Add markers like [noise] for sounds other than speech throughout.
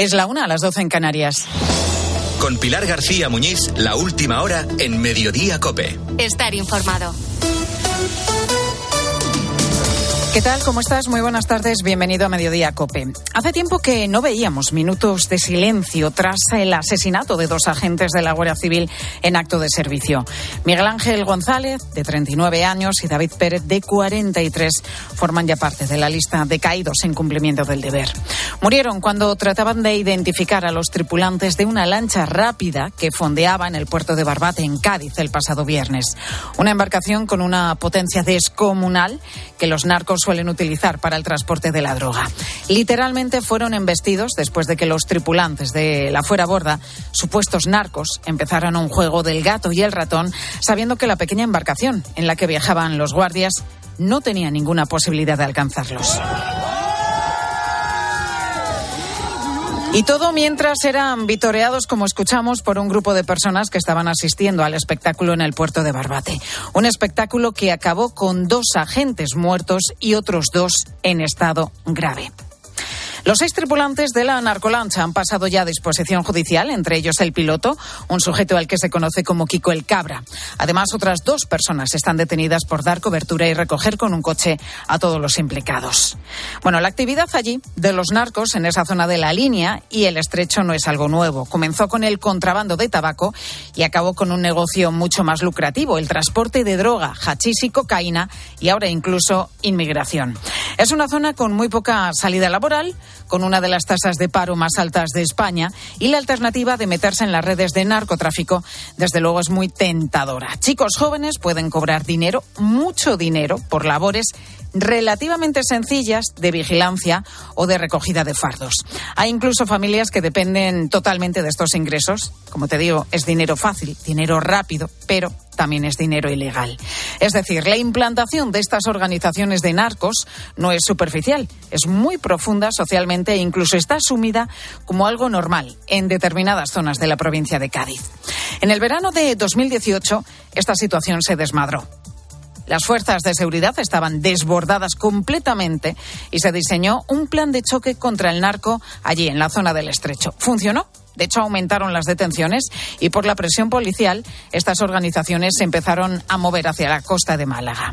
Es la una a las doce en Canarias. Con Pilar García Muñiz, la última hora en Mediodía Cope. Estar informado. ¿Qué tal? ¿Cómo estás? Muy buenas tardes. Bienvenido a Mediodía Cope. Hace tiempo que no veíamos minutos de silencio tras el asesinato de dos agentes de la Guardia Civil en acto de servicio. Miguel Ángel González, de 39 años, y David Pérez, de 43, forman ya parte de la lista de caídos en cumplimiento del deber. Murieron cuando trataban de identificar a los tripulantes de una lancha rápida que fondeaba en el puerto de Barbate, en Cádiz, el pasado viernes. Una embarcación con una potencia descomunal que los narcos suelen utilizar para el transporte de la droga. Literalmente fueron embestidos después de que los tripulantes de la fuera borda, supuestos narcos, empezaron un juego del gato y el ratón, sabiendo que la pequeña embarcación en la que viajaban los guardias no tenía ninguna posibilidad de alcanzarlos. Y todo mientras eran vitoreados, como escuchamos, por un grupo de personas que estaban asistiendo al espectáculo en el puerto de Barbate. Un espectáculo que acabó con dos agentes muertos y otros dos en estado grave. Los seis tripulantes de la narcolancha han pasado ya a disposición judicial, entre ellos el piloto, un sujeto al que se conoce como Kiko el Cabra. Además, otras dos personas están detenidas por dar cobertura y recoger con un coche a todos los implicados. Bueno, la actividad allí de los narcos en esa zona de la línea y el estrecho no es algo nuevo. Comenzó con el contrabando de tabaco y acabó con un negocio mucho más lucrativo, el transporte de droga, hachís y cocaína y ahora incluso inmigración. Es una zona con muy poca salida laboral, con una de las tasas de paro más altas de España y la alternativa de meterse en las redes de narcotráfico, desde luego, es muy tentadora. Chicos jóvenes pueden cobrar dinero, mucho dinero, por labores relativamente sencillas de vigilancia o de recogida de fardos. Hay incluso familias que dependen totalmente de estos ingresos. Como te digo, es dinero fácil, dinero rápido, pero también es dinero ilegal. Es decir, la implantación de estas organizaciones de narcos no es superficial, es muy profunda socialmente e incluso está asumida como algo normal en determinadas zonas de la provincia de Cádiz. En el verano de 2018, esta situación se desmadró. Las fuerzas de seguridad estaban desbordadas completamente y se diseñó un plan de choque contra el narco allí en la zona del estrecho. ¿Funcionó? De hecho, aumentaron las detenciones y por la presión policial, estas organizaciones se empezaron a mover hacia la costa de Málaga.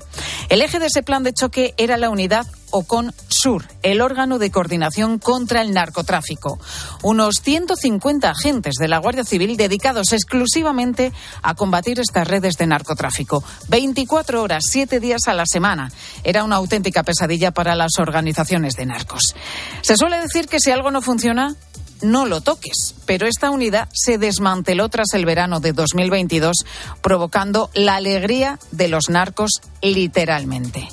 El eje de ese plan de choque era la unidad Ocon Sur, el órgano de coordinación contra el narcotráfico. Unos 150 agentes de la Guardia Civil dedicados exclusivamente a combatir estas redes de narcotráfico. 24 horas, 7 días a la semana. Era una auténtica pesadilla para las organizaciones de narcos. Se suele decir que si algo no funciona, no lo toques. Pero esta unidad se desmanteló tras el verano de 2022, provocando la alegría de los narcos literalmente.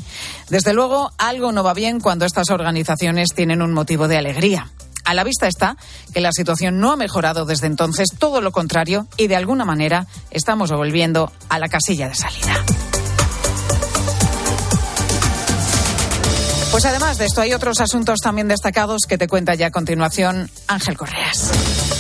Desde luego, algo no va bien cuando estas organizaciones tienen un motivo de alegría. A la vista está que la situación no ha mejorado desde entonces, todo lo contrario, y de alguna manera estamos volviendo a la casilla de salida. Pues además de esto hay otros asuntos también destacados que te cuenta ya a continuación Ángel Correas.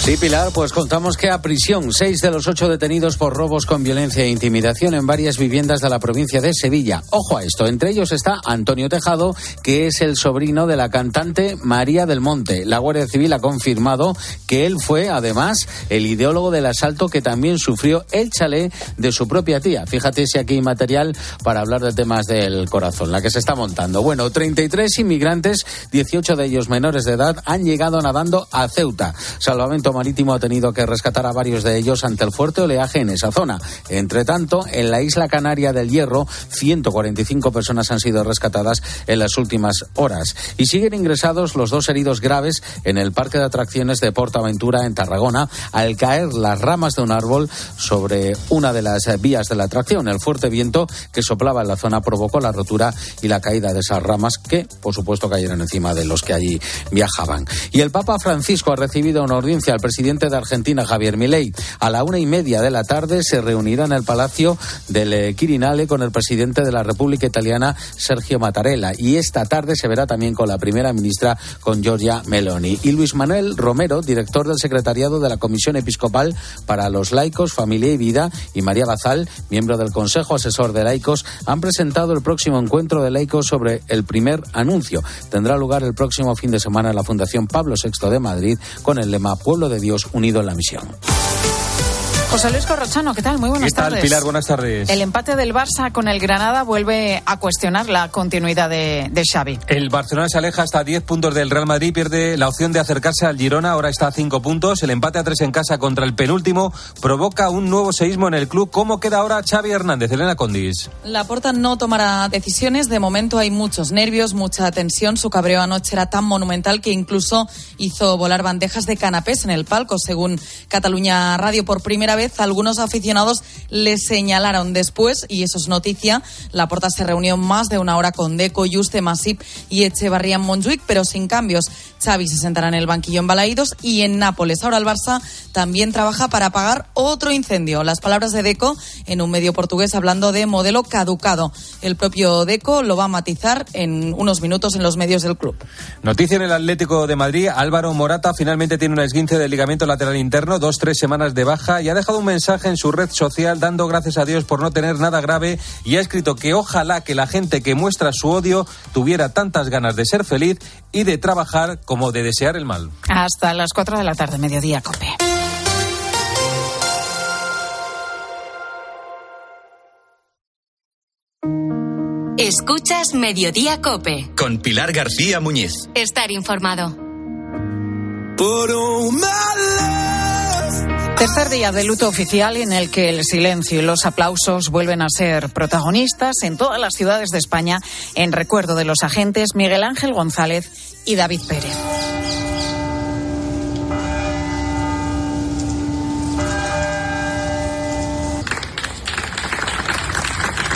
Sí, Pilar, pues contamos que a prisión seis de los ocho detenidos por robos con violencia e intimidación en varias viviendas de la provincia de Sevilla. Ojo a esto, entre ellos está Antonio Tejado, que es el sobrino de la cantante María del Monte. La Guardia Civil ha confirmado que él fue, además, el ideólogo del asalto que también sufrió el chalet de su propia tía. Fíjate si aquí hay material para hablar de temas del corazón, la que se está montando. Bueno, 33 inmigrantes, 18 de ellos menores de edad, han llegado nadando a Ceuta. Salvamento Marítimo ha tenido que rescatar a varios de ellos ante el fuerte oleaje en esa zona. Entre tanto, en la isla canaria del Hierro, 145 personas han sido rescatadas en las últimas horas. Y siguen ingresados los dos heridos graves en el parque de atracciones de Portaventura en Tarragona al caer las ramas de un árbol sobre una de las vías de la atracción. El fuerte viento que soplaba en la zona provocó la rotura y la caída de esas ramas que, por supuesto, cayeron encima de los que allí viajaban. Y el Papa Francisco ha recibido una audiencia al presidente de Argentina, Javier Milei. A la una y media de la tarde se reunirá en el Palacio del eh, Quirinale con el presidente de la República Italiana, Sergio Mattarella. Y esta tarde se verá también con la primera ministra, con Giorgia Meloni. Y Luis Manuel Romero, director del secretariado de la Comisión Episcopal para los Laicos, Familia y Vida, y María Bazal, miembro del Consejo Asesor de Laicos, han presentado el próximo encuentro de laicos sobre el primer anuncio. Tendrá lugar el próximo fin de semana en la Fundación Pablo VI de Madrid con el lema Pueblo de Dios unido en la misión. José Luis Corrochano, ¿qué tal? Muy buenas ¿Qué tal, tardes. Pilar? Buenas tardes. El empate del Barça con el Granada vuelve a cuestionar la continuidad de, de Xavi. El Barcelona se aleja hasta 10 puntos del Real Madrid, pierde la opción de acercarse al Girona, ahora está a 5 puntos. El empate a 3 en casa contra el penúltimo provoca un nuevo seísmo en el club. ¿Cómo queda ahora Xavi Hernández? Elena Condis. La Porta no tomará decisiones. De momento hay muchos nervios, mucha tensión. Su cabreo anoche era tan monumental que incluso hizo volar bandejas de canapés en el palco. Según Cataluña Radio, por primera vez algunos aficionados le señalaron después, y eso es noticia, la Porta se reunió más de una hora con Deco, Juste, Masip y Echevarría en pero sin cambios. Xavi se sentará en el banquillo en Balaídos y en Nápoles. Ahora el Barça también trabaja para apagar otro incendio. Las palabras de Deco en un medio portugués hablando de modelo caducado. El propio Deco lo va a matizar en unos minutos en los medios del club. Noticia en el Atlético de Madrid. Álvaro Morata finalmente tiene un esguince del ligamento lateral interno, dos, tres semanas de baja y ha dejado un mensaje en su red social dando gracias a Dios por no tener nada grave y ha escrito que ojalá que la gente que muestra su odio tuviera tantas ganas de ser feliz y de trabajar como de desear el mal. Hasta las 4 de la tarde, mediodía, Cope. Escuchas Mediodía Cope. Con Pilar García Muñiz. Estar informado. Tercer día de luto oficial en el que el silencio y los aplausos vuelven a ser protagonistas en todas las ciudades de España en recuerdo de los agentes Miguel Ángel González y David Pérez.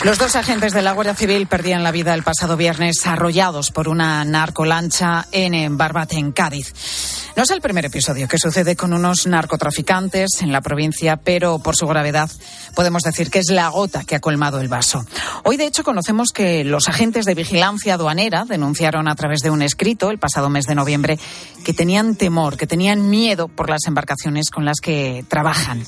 Los dos agentes de la Guardia Civil perdían la vida el pasado viernes arrollados por una narcolancha en Barbate, en Cádiz. No es el primer episodio que sucede con unos narcotraficantes en la provincia, pero por su gravedad podemos decir que es la gota que ha colmado el vaso. Hoy, de hecho, conocemos que los agentes de vigilancia aduanera denunciaron a través de un escrito el pasado mes de noviembre que tenían temor, que tenían miedo por las embarcaciones con las que trabajan.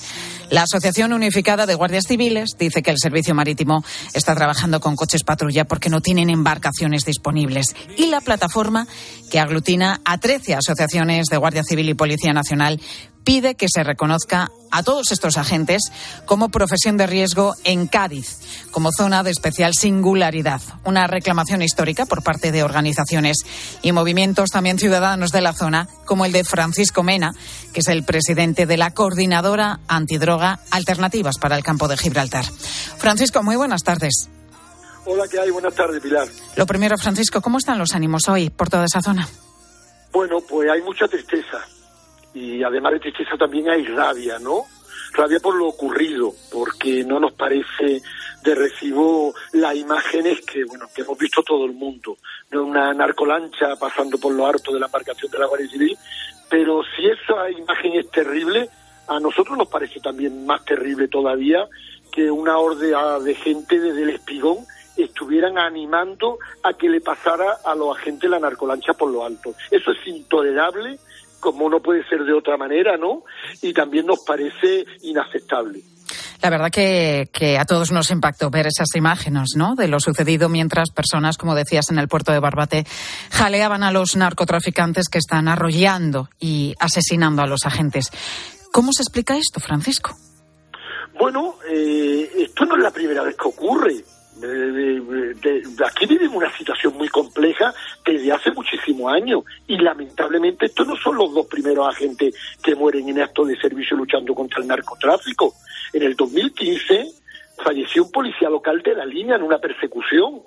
La Asociación Unificada de Guardias Civiles dice que el Servicio Marítimo está trabajando con coches patrulla porque no tienen embarcaciones disponibles. Y la plataforma, que aglutina a 13 asociaciones de Guardia Civil y Policía Nacional, pide que se reconozca a todos estos agentes como profesión de riesgo en Cádiz, como zona de especial singularidad. Una reclamación histórica por parte de organizaciones y movimientos también ciudadanos de la zona, como el de Francisco Mena, que es el presidente de la Coordinadora Antidroga Alternativas para el Campo de Gibraltar. Francisco, muy buenas tardes. Hola, ¿qué hay? Buenas tardes, Pilar. Lo primero, Francisco, ¿cómo están los ánimos hoy por toda esa zona? Bueno, pues hay mucha tristeza y además de tristeza también hay rabia, ¿no? Rabia por lo ocurrido, porque no nos parece de recibo las imágenes que, bueno, que hemos visto todo el mundo, de una narcolancha pasando por lo harto de la embarcación de la Guardia Civil, pero si esa imagen es terrible, a nosotros nos parece también más terrible todavía que una horda de gente desde el espigón estuvieran animando a que le pasara a los agentes la narcolancha por lo alto. Eso es intolerable, como no puede ser de otra manera, ¿no? Y también nos parece inaceptable. La verdad que, que, a todos nos impactó ver esas imágenes, ¿no? De lo sucedido mientras personas, como decías, en el puerto de Barbate jaleaban a los narcotraficantes que están arrollando y asesinando a los agentes. ¿Cómo se explica esto, Francisco? Bueno, eh, esto no es la primera vez que ocurre. Aquí vivimos una situación muy compleja desde hace muchísimos años y lamentablemente estos no son los dos primeros agentes que mueren en actos de servicio luchando contra el narcotráfico. En el 2015 falleció un policía local de la línea en una persecución.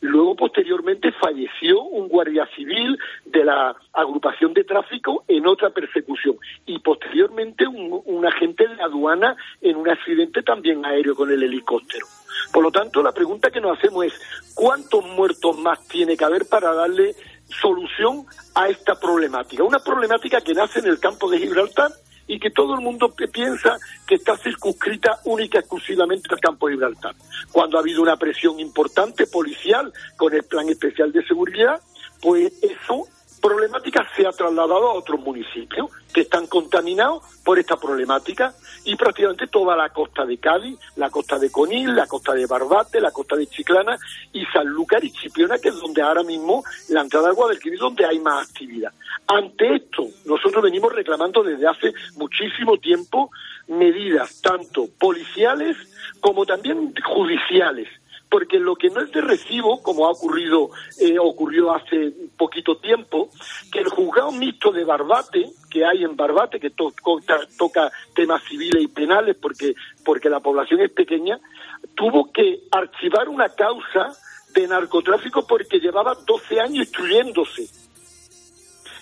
Luego, posteriormente, falleció un guardia civil de la agrupación de tráfico en otra persecución. Y posteriormente, un, un agente de aduana en un accidente también aéreo con el helicóptero. Por lo tanto, la pregunta que nos hacemos es, ¿cuántos muertos más tiene que haber para darle solución a esta problemática. Una problemática que nace en el campo de Gibraltar y que todo el mundo piensa que está circunscrita única y exclusivamente al campo de Gibraltar. Cuando ha habido una presión importante policial con el plan especial de seguridad, pues eso problemática se ha trasladado a otros municipios que están contaminados por esta problemática y prácticamente toda la costa de Cádiz, la costa de Conil, la costa de Barbate, la costa de Chiclana y Sanlúcar y Chipiona, que es donde ahora mismo la entrada de Guadalquivir, donde hay más actividad. Ante esto, nosotros venimos reclamando desde hace muchísimo tiempo medidas tanto policiales como también judiciales porque lo que no es de recibo, como ha ocurrido, eh, ocurrió hace poquito tiempo, que el juzgado mixto de Barbate, que hay en Barbate, que toca temas civiles y penales porque, porque la población es pequeña, tuvo que archivar una causa de narcotráfico porque llevaba 12 años instruyéndose.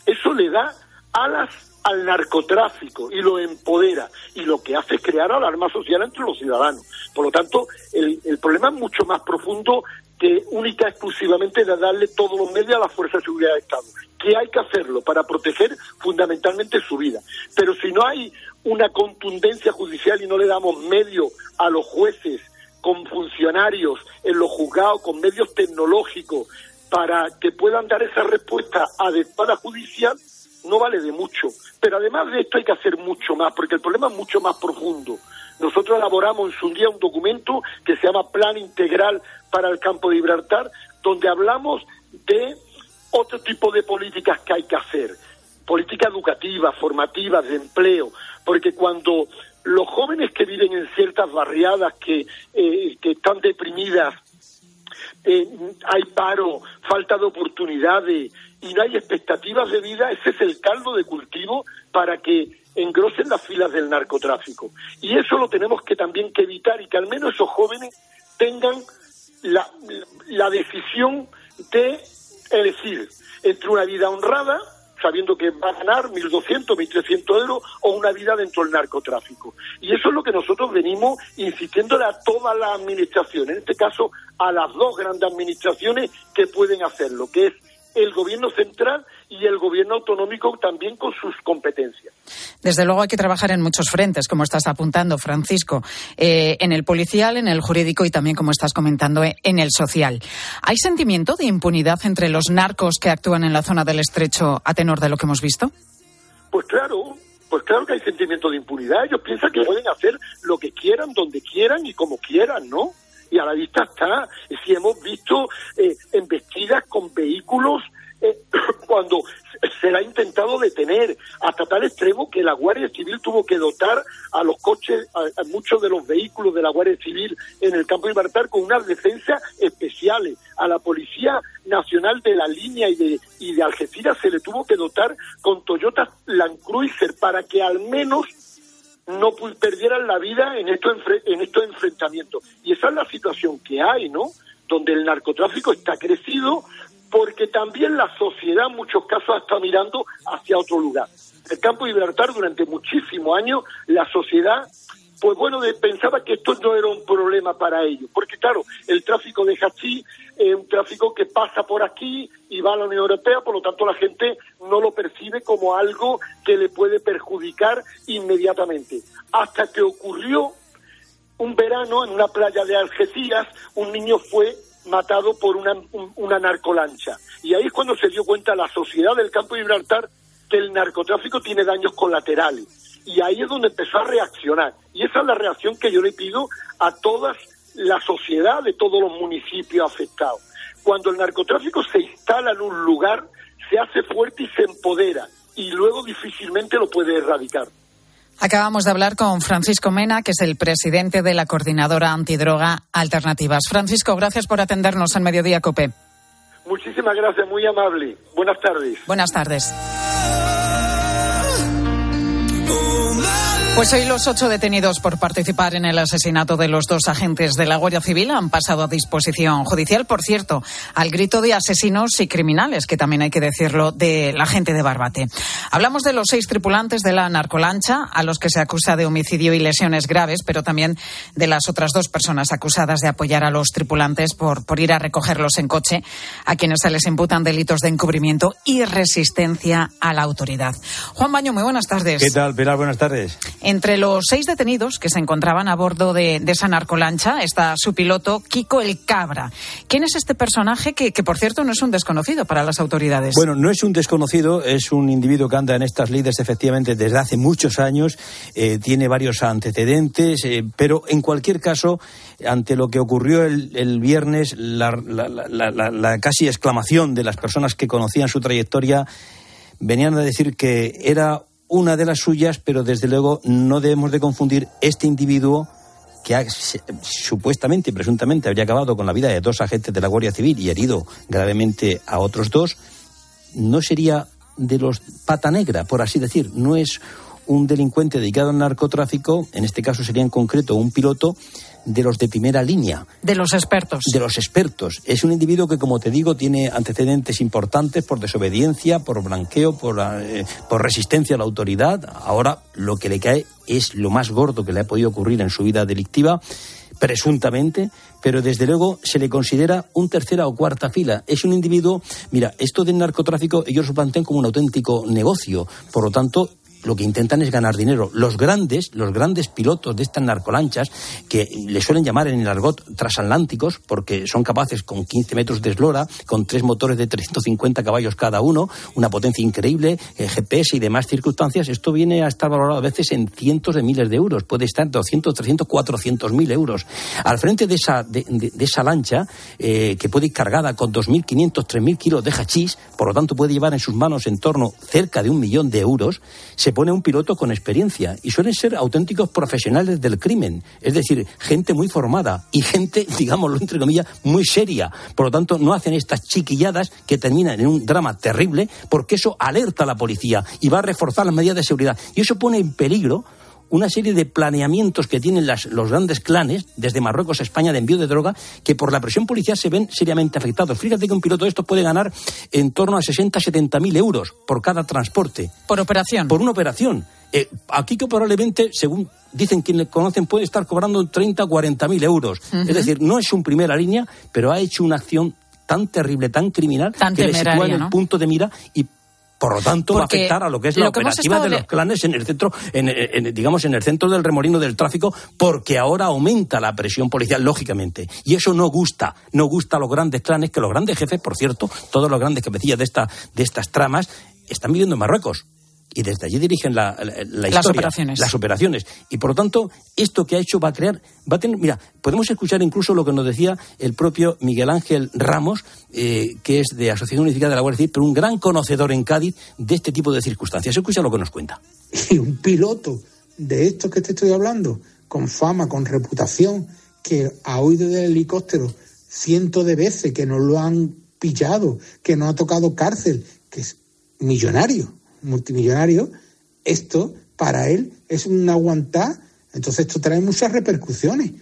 Eso le da alas al narcotráfico y lo empodera y lo que hace es crear alarma social entre los ciudadanos. Por lo tanto, el, el problema es mucho más profundo que única exclusivamente de darle todos los medios a la Fuerza de Seguridad del Estado, que hay que hacerlo para proteger fundamentalmente su vida. Pero si no hay una contundencia judicial y no le damos medio a los jueces con funcionarios en los juzgados, con medios tecnológicos, para que puedan dar esa respuesta adecuada judicial, no vale de mucho. Pero además de esto hay que hacer mucho más, porque el problema es mucho más profundo. Nosotros elaboramos en su día un documento que se llama Plan Integral para el Campo de Gibraltar, donde hablamos de otro tipo de políticas que hay que hacer. Políticas educativas, formativas, de empleo, porque cuando los jóvenes que viven en ciertas barriadas que, eh, que están deprimidas, eh, hay paro, falta de oportunidades, y no hay expectativas de vida, ese es el caldo de cultivo para que engrosen las filas del narcotráfico. Y eso lo tenemos que también que evitar y que al menos esos jóvenes tengan la, la decisión de elegir entre una vida honrada, sabiendo que va a ganar 1.200, 1.300 euros, o una vida dentro del narcotráfico. Y eso es lo que nosotros venimos insistiéndole a toda la administración, en este caso a las dos grandes administraciones que pueden hacerlo, que es el gobierno central y el gobierno autonómico también con sus competencias. Desde luego hay que trabajar en muchos frentes, como estás apuntando, Francisco, eh, en el policial, en el jurídico y también, como estás comentando, en el social. ¿Hay sentimiento de impunidad entre los narcos que actúan en la zona del estrecho a tenor de lo que hemos visto? Pues claro, pues claro que hay sentimiento de impunidad. Ellos piensan que pueden hacer lo que quieran, donde quieran y como quieran, ¿no? Y a la vista está. Si hemos visto eh, embestidas con vehículos eh, [coughs] cuando se la ha intentado detener hasta tal extremo que la Guardia Civil tuvo que dotar a los coches, a, muchos de los vehículos de la Guardia Civil en el campo de con unas defensas especiales. A la Policía Nacional de la Línea y de, y de Algeciras se le tuvo que dotar con Toyota Land Cruiser para que al menos no perdieran la vida en estos, en estos enfrentamientos. Y esa es la situación que hay, ¿no? Donde el narcotráfico está crecido porque también la sociedad en muchos casos está mirando hacia otro lugar. El campo de Libertad durante muchísimos años la sociedad pues bueno, pensaba que esto no era un problema para ellos, porque claro, el tráfico de hachís es un tráfico que pasa por aquí y va a la Unión Europea, por lo tanto la gente no lo percibe como algo que le puede perjudicar inmediatamente. Hasta que ocurrió un verano en una playa de Algeciras, un niño fue matado por una, una narcolancha. Y ahí es cuando se dio cuenta la sociedad del campo de Gibraltar que el narcotráfico tiene daños colaterales y ahí es donde empezó a reaccionar. Y esa es la reacción que yo le pido a toda la sociedad de todos los municipios afectados. Cuando el narcotráfico se instala en un lugar, se hace fuerte y se empodera, y luego difícilmente lo puede erradicar. Acabamos de hablar con Francisco Mena, que es el presidente de la Coordinadora Antidroga Alternativas. Francisco, gracias por atendernos en Mediodía Cope. Muchísimas gracias, muy amable. Buenas tardes. Buenas tardes. Pues hoy los ocho detenidos por participar en el asesinato de los dos agentes de la Guardia Civil han pasado a disposición judicial, por cierto, al grito de asesinos y criminales, que también hay que decirlo, de la gente de Barbate. Hablamos de los seis tripulantes de la narcolancha, a los que se acusa de homicidio y lesiones graves, pero también de las otras dos personas acusadas de apoyar a los tripulantes por, por ir a recogerlos en coche, a quienes se les imputan delitos de encubrimiento y resistencia a la autoridad. Juan Baño, muy buenas tardes. ¿Qué tal, Pilar? Buenas tardes. Entre los seis detenidos que se encontraban a bordo de, esa narcolancha está su piloto, Kiko el Cabra. ¿Quién es este personaje que, por cierto, no es un desconocido para las autoridades? Bueno, no es un desconocido, es un individuo que anda en estas lides efectivamente desde hace muchos años, eh, tiene varios antecedentes, eh, pero en cualquier caso, ante lo que ocurrió el, viernes, la, la casi exclamación de las personas que conocían su trayectoria venían a decir que era una de las suyas, pero desde luego no debemos de confundir este individuo que ha, supuestamente y presuntamente habría acabado con la vida de dos agentes de la Guardia Civil y herido gravemente a otros dos, no sería de los pata negra, por así decir, no es un delincuente dedicado al narcotráfico, en este caso sería en concreto un piloto de los de primera línea. De los expertos. De los expertos. Es un individuo que, como te digo, tiene antecedentes importantes por desobediencia, por blanqueo, por, eh, por resistencia a la autoridad. Ahora lo que le cae es lo más gordo que le ha podido ocurrir en su vida delictiva presuntamente, pero desde luego se le considera un tercera o cuarta fila. Es un individuo, mira, esto del narcotráfico ellos lo plantean como un auténtico negocio, por lo tanto lo que intentan es ganar dinero. Los grandes, los grandes pilotos de estas narcolanchas, que le suelen llamar en el argot transatlánticos, porque son capaces con 15 metros de eslora, con tres motores de 350 caballos cada uno, una potencia increíble, eh, GPS y demás circunstancias, esto viene a estar valorado a veces en cientos de miles de euros, puede estar 200, 300, 400 mil euros. Al frente de esa, de, esa lancha, eh, que puede ir cargada con 2.500, 3.000 kilos de hachís, por lo tanto puede llevar en sus manos en torno cerca de un millón de euros, se pone un piloto con experiencia y suelen ser auténticos profesionales del crimen, es decir, gente muy formada y gente, [laughs] digámoslo entre comillas, muy seria. Por lo tanto, no hacen estas chiquilladas que terminan en un drama terrible porque eso alerta a la policía y va a reforzar las medidas de seguridad. Y eso pone en peligro una serie de planeamientos que tienen las, los grandes clanes, desde Marruecos a España, de envío de droga, que por la presión policial se ven seriamente afectados. Fíjate que un piloto de estos puede ganar en torno a 60, 70 mil euros por cada transporte. Por operación. Por una operación. Eh, aquí que probablemente, según dicen quienes le conocen, puede estar cobrando 30 o 40 mil euros. Uh -huh. Es decir, no es un primera línea, pero ha hecho una acción tan terrible, tan criminal, tan que le sitúa en el ¿no? punto de mira y por lo tanto Porque va a afectar a lo que es la que operativa de los clanes en el centro en, en, digamos en el centro del remolino del tráfico porque ahora aumenta la presión policial lógicamente. Y eso no gusta no gusta a los grandes clanes que los grandes jefes por cierto todos los grandes cabecillas de esta de estas tramas están viviendo en Marruecos y desde allí dirigen la, la, la historia, las operaciones. Las operaciones. Y por lo tanto, esto que ha hecho va a crear, va a tener, mira, podemos escuchar incluso lo que nos decía el propio Miguel Ángel Ramos, eh, que es de Asociación Unificada de la Guardia Civil, pero un gran conocedor en Cádiz de este tipo de circunstancias. Escucha lo que nos cuenta. Y un piloto de estos que te estoy hablando, con fama, con reputación, que ha huido del helicóptero cientos de veces, que no lo han pillado, que no ha tocado cárcel, que es millonario multimillonario, esto para él es un aguantar, entonces esto trae muchas repercusiones.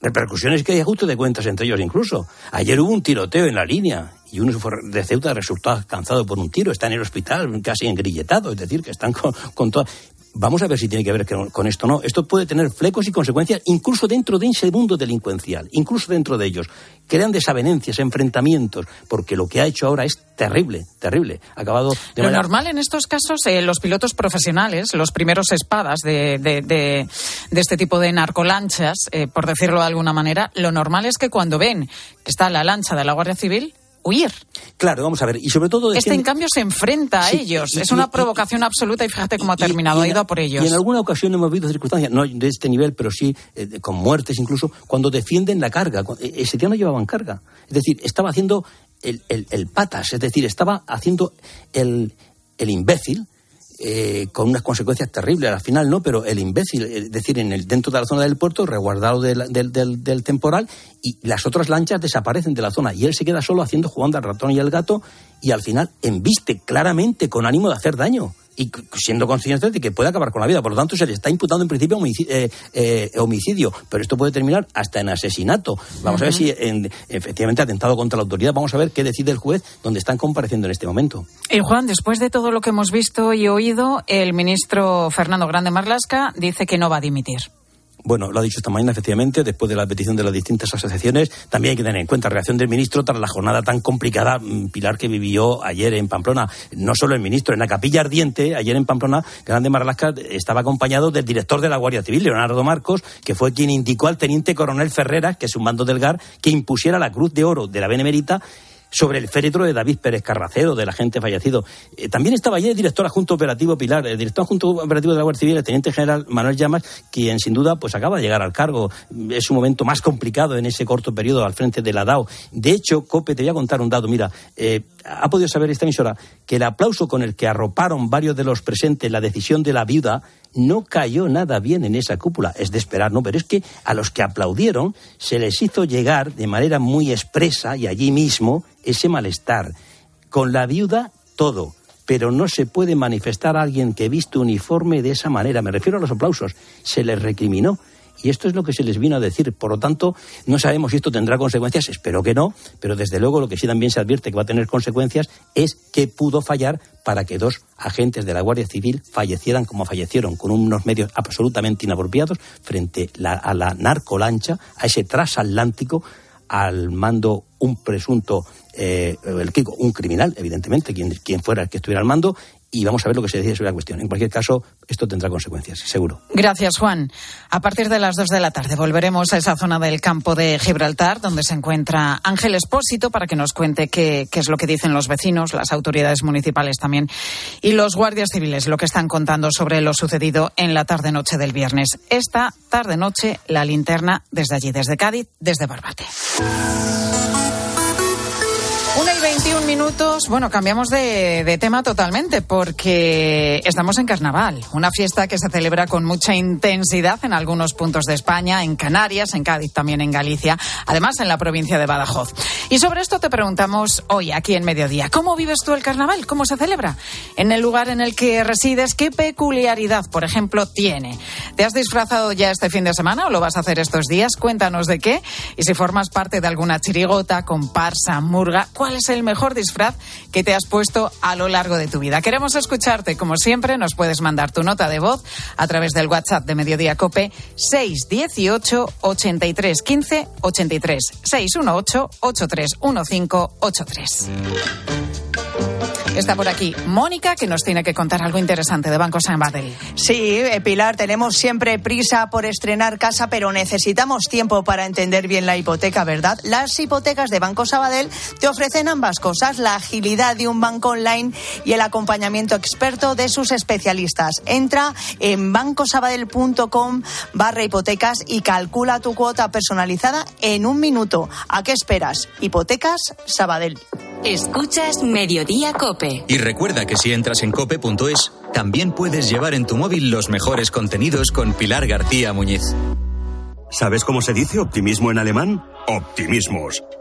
Repercusiones que hay ajuste de cuentas entre ellos incluso. Ayer hubo un tiroteo en la línea y uno de Ceuta resultó alcanzado por un tiro, está en el hospital casi engrilletado, es decir, que están con, con toda... Vamos a ver si tiene que ver con esto o no. Esto puede tener flecos y consecuencias incluso dentro de ese mundo delincuencial, incluso dentro de ellos. Crean desavenencias, enfrentamientos, porque lo que ha hecho ahora es terrible, terrible. Acabado de Lo manera... normal en estos casos, eh, los pilotos profesionales, los primeros espadas de, de, de, de este tipo de narcolanchas, eh, por decirlo de alguna manera, lo normal es que cuando ven que está la lancha de la Guardia Civil, huir. Claro, vamos a ver. Y sobre todo. Este, en cambio, se enfrenta sí, a ellos. Y, es una y, provocación absoluta y fíjate cómo ha terminado. ha ido a por ellos. Y en alguna ocasión hemos visto circunstancias, no de este nivel, pero sí eh, con muertes incluso, cuando defienden la carga. E, Ese día no llevaban carga. Es decir, estaba haciendo el, el, el patas, es decir, estaba haciendo el, el imbécil eh, con unas consecuencias terribles al final, ¿no? Pero el imbécil, es decir, en el, dentro de la zona del puerto, resguardado del, del, del, del, temporal, y las otras lanchas desaparecen de la zona. Y él se queda solo haciendo, jugando al ratón y al gato, y al final embiste claramente con ánimo de hacer daño. Y siendo consciente de que puede acabar con la vida. Por lo tanto, se le está imputando en principio homicidio, eh, eh, homicidio pero esto puede terminar hasta en asesinato. Vamos a ver si en, efectivamente atentado contra la autoridad. Vamos a ver qué decide el juez donde están compareciendo en este momento. Y Juan, después de todo lo que hemos visto y oído, el ministro Fernando Grande Marlasca dice que no va a dimitir. Bueno, lo ha dicho esta mañana, efectivamente, después de la petición de las distintas asociaciones. También hay que tener en cuenta la reacción del ministro tras la jornada tan complicada, mm, Pilar, que vivió ayer en Pamplona. No solo el ministro, en la capilla ardiente, ayer en Pamplona, Grande Marlaska estaba acompañado del director de la Guardia Civil, Leonardo Marcos, que fue quien indicó al teniente coronel Ferreras, que es un mando del GAR, que impusiera la Cruz de Oro de la Benemérita sobre el féretro de David Pérez Carracero, del agente fallecido. Eh, también estaba allí el director adjunto operativo Pilar, el director adjunto operativo de la Guardia Civil, el teniente general Manuel Llamas, quien sin duda pues acaba de llegar al cargo. Es un momento más complicado en ese corto periodo al frente de la DAO. De hecho, Cope, te voy a contar un dato. Mira, eh, ha podido saber esta emisora que el aplauso con el que arroparon varios de los presentes la decisión de la viuda no cayó nada bien en esa cúpula. Es de esperar, ¿no? Pero es que a los que aplaudieron se les hizo llegar de manera muy expresa y allí mismo ese malestar. Con la viuda, todo. Pero no se puede manifestar a alguien que visto uniforme de esa manera. Me refiero a los aplausos. Se les recriminó y esto es lo que se les vino a decir. Por lo tanto, no sabemos si esto tendrá consecuencias, espero que no, pero desde luego lo que sí también se advierte que va a tener consecuencias es que pudo fallar para que dos agentes de la Guardia Civil fallecieran como fallecieron, con unos medios absolutamente inapropiados frente a la narcolancha, a ese transatlántico al mando un presunto, eh, un criminal, evidentemente, quien fuera el que estuviera al mando, y vamos a ver lo que se decide sobre la cuestión. En cualquier caso, esto tendrá consecuencias, seguro. Gracias, Juan. A partir de las dos de la tarde volveremos a esa zona del campo de Gibraltar, donde se encuentra Ángel Espósito, para que nos cuente qué, qué es lo que dicen los vecinos, las autoridades municipales también, y los guardias civiles, lo que están contando sobre lo sucedido en la tarde-noche del viernes. Esta tarde-noche, la linterna desde allí, desde Cádiz, desde Barbate. Una y 21 minutos. Bueno, cambiamos de, tema totalmente porque estamos en carnaval. Una fiesta que se celebra con mucha intensidad en algunos puntos de España, en Canarias, en Cádiz, también en Galicia, además en la provincia de Badajoz. Y sobre esto te preguntamos hoy, aquí en Mediodía. ¿Cómo vives tú el carnaval? ¿Cómo se celebra? En el lugar en el que resides, ¿qué peculiaridad, por ejemplo, tiene? ¿Te has disfrazado ya este fin de semana o lo vas a hacer estos días? Cuéntanos de qué. Y si formas parte de alguna chirigota, comparsa, murga, ¿Cuál es el mejor disfraz que te has puesto a lo largo de tu vida? Queremos escucharte. Como siempre, nos puedes mandar tu nota de voz a través del WhatsApp de Mediodía Cope 618 83 15 83 618 8315 83. Está por aquí Mónica, que nos tiene que contar algo interesante de Banco Sabadell. Sí, eh, Pilar, tenemos siempre prisa por estrenar casa, pero necesitamos tiempo para entender bien la hipoteca, ¿verdad? Las hipotecas de Banco Sabadell te ofrecen ambas cosas, la agilidad de un banco online y el acompañamiento experto de sus especialistas. Entra en bancosabadell.com barra hipotecas y calcula tu cuota personalizada en un minuto. ¿A qué esperas? Hipotecas Sabadell. Escuchas Mediodía Cope. Y recuerda que si entras en cope.es, también puedes llevar en tu móvil los mejores contenidos con Pilar García Muñiz. ¿Sabes cómo se dice optimismo en alemán? Optimismos.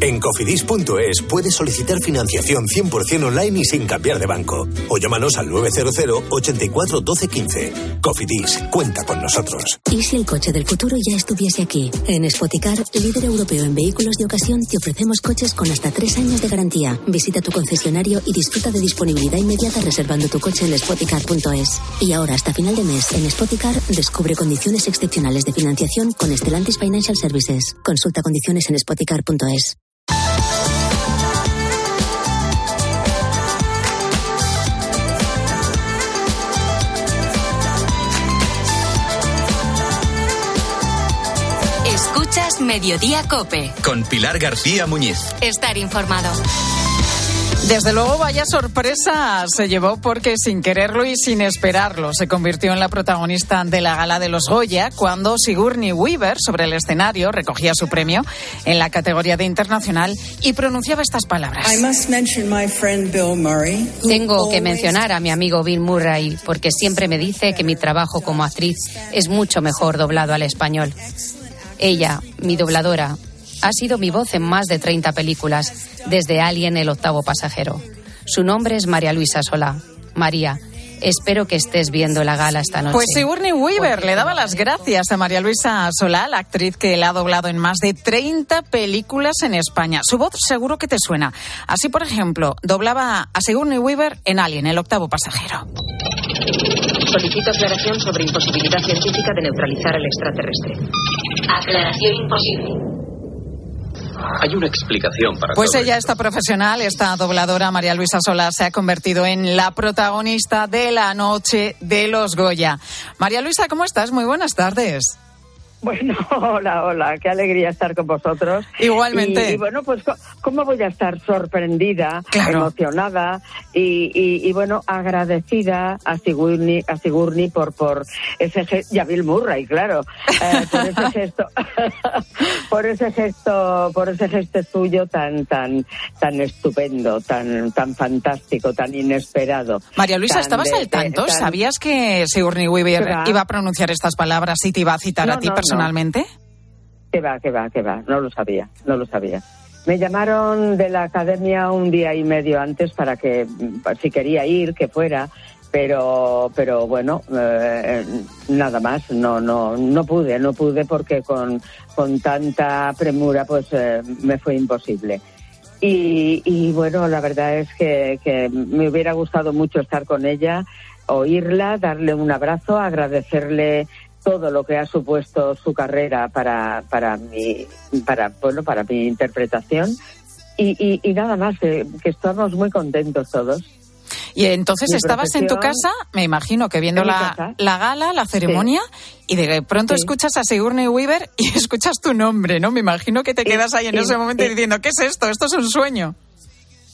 En cofidis.es puedes solicitar financiación 100% online y sin cambiar de banco. O llámanos al 900 84 12 15. Cofidis, cuenta con nosotros. ¿Y si el coche del futuro ya estuviese aquí? En Spoticar, líder europeo en vehículos de ocasión, te ofrecemos coches con hasta tres años de garantía. Visita tu concesionario y disfruta de disponibilidad inmediata reservando tu coche en spoticar.es. Y ahora, hasta final de mes, en Spoticar, descubre condiciones excepcionales de financiación con Stellantis Financial Services. Consulta condiciones en spoticar.es. Mediodía Cope. Con Pilar García Muñiz. Estar informado. Desde luego, vaya sorpresa se llevó porque sin quererlo y sin esperarlo se convirtió en la protagonista de la gala de los Goya cuando Sigourney Weaver sobre el escenario recogía su premio en la categoría de internacional y pronunciaba estas palabras. Tengo que mencionar a mi amigo Bill Murray porque siempre me dice que mi trabajo como actriz es mucho mejor doblado al español. Ella, mi dobladora, ha sido mi voz en más de 30 películas, desde Alien el octavo pasajero. Su nombre es María Luisa Solá. María, espero que estés viendo la gala esta noche. Pues Sigourney Weaver le daba las gracias a María Luisa Solá, la actriz que le ha doblado en más de 30 películas en España. Su voz seguro que te suena. Así, por ejemplo, doblaba a Sigourney Weaver en Alien, el octavo pasajero. Solicito aclaración sobre imposibilidad científica de neutralizar al extraterrestre. Aclaración imposible. Hay una explicación para Pues todo ella, esta profesional, esta dobladora, María Luisa Solá, se ha convertido en la protagonista de la noche de los Goya. María Luisa, ¿cómo estás? Muy buenas tardes. [laughs] Bueno, hola, hola, qué alegría estar con vosotros. Igualmente. Y, y bueno, pues, ¿cómo voy a estar sorprendida, Claro. emocionada y, y- y, bueno, agradecida a Sigourney, a Sigourney por, por ese gesto, y a Bill Murray, claro, eh, por ese [laughs] gesto, [laughs] por ese gesto, por ese gesto suyo tan, tan, tan estupendo, tan, tan fantástico, tan inesperado. María Luisa, ¿estabas de- al tanto? tan- ¿Sabías que Sigourney Weaver iba a pronunciar estas palabras y te iba a citar No, a ti no, personalmente? Que va, que va, que va. No lo sabía, no lo sabía. Me llamaron de la academia un día y medio antes para que, si quería ir, que fuera, pero, pero bueno, eh, nada más. No, no, no pude, no pude porque con, con tanta premura, pues eh, me fue imposible. Y, y bueno, la verdad es que, que me hubiera gustado mucho estar con ella, oírla, darle un abrazo, agradecerle todo lo que ha supuesto su carrera para, para mi, para, bueno, para mi interpretación. Y, y, y nada más, eh, que estamos muy contentos todos. Y entonces Mi estabas en tu casa, me imagino que viendo la, la gala, la ceremonia, y de pronto Sí. escuchas a Sigourney Weaver y [laughs] escuchas tu nombre, ¿no? Me imagino que te quedas ahí en y- ese momento diciendo, ¿qué es esto? Esto es un sueño.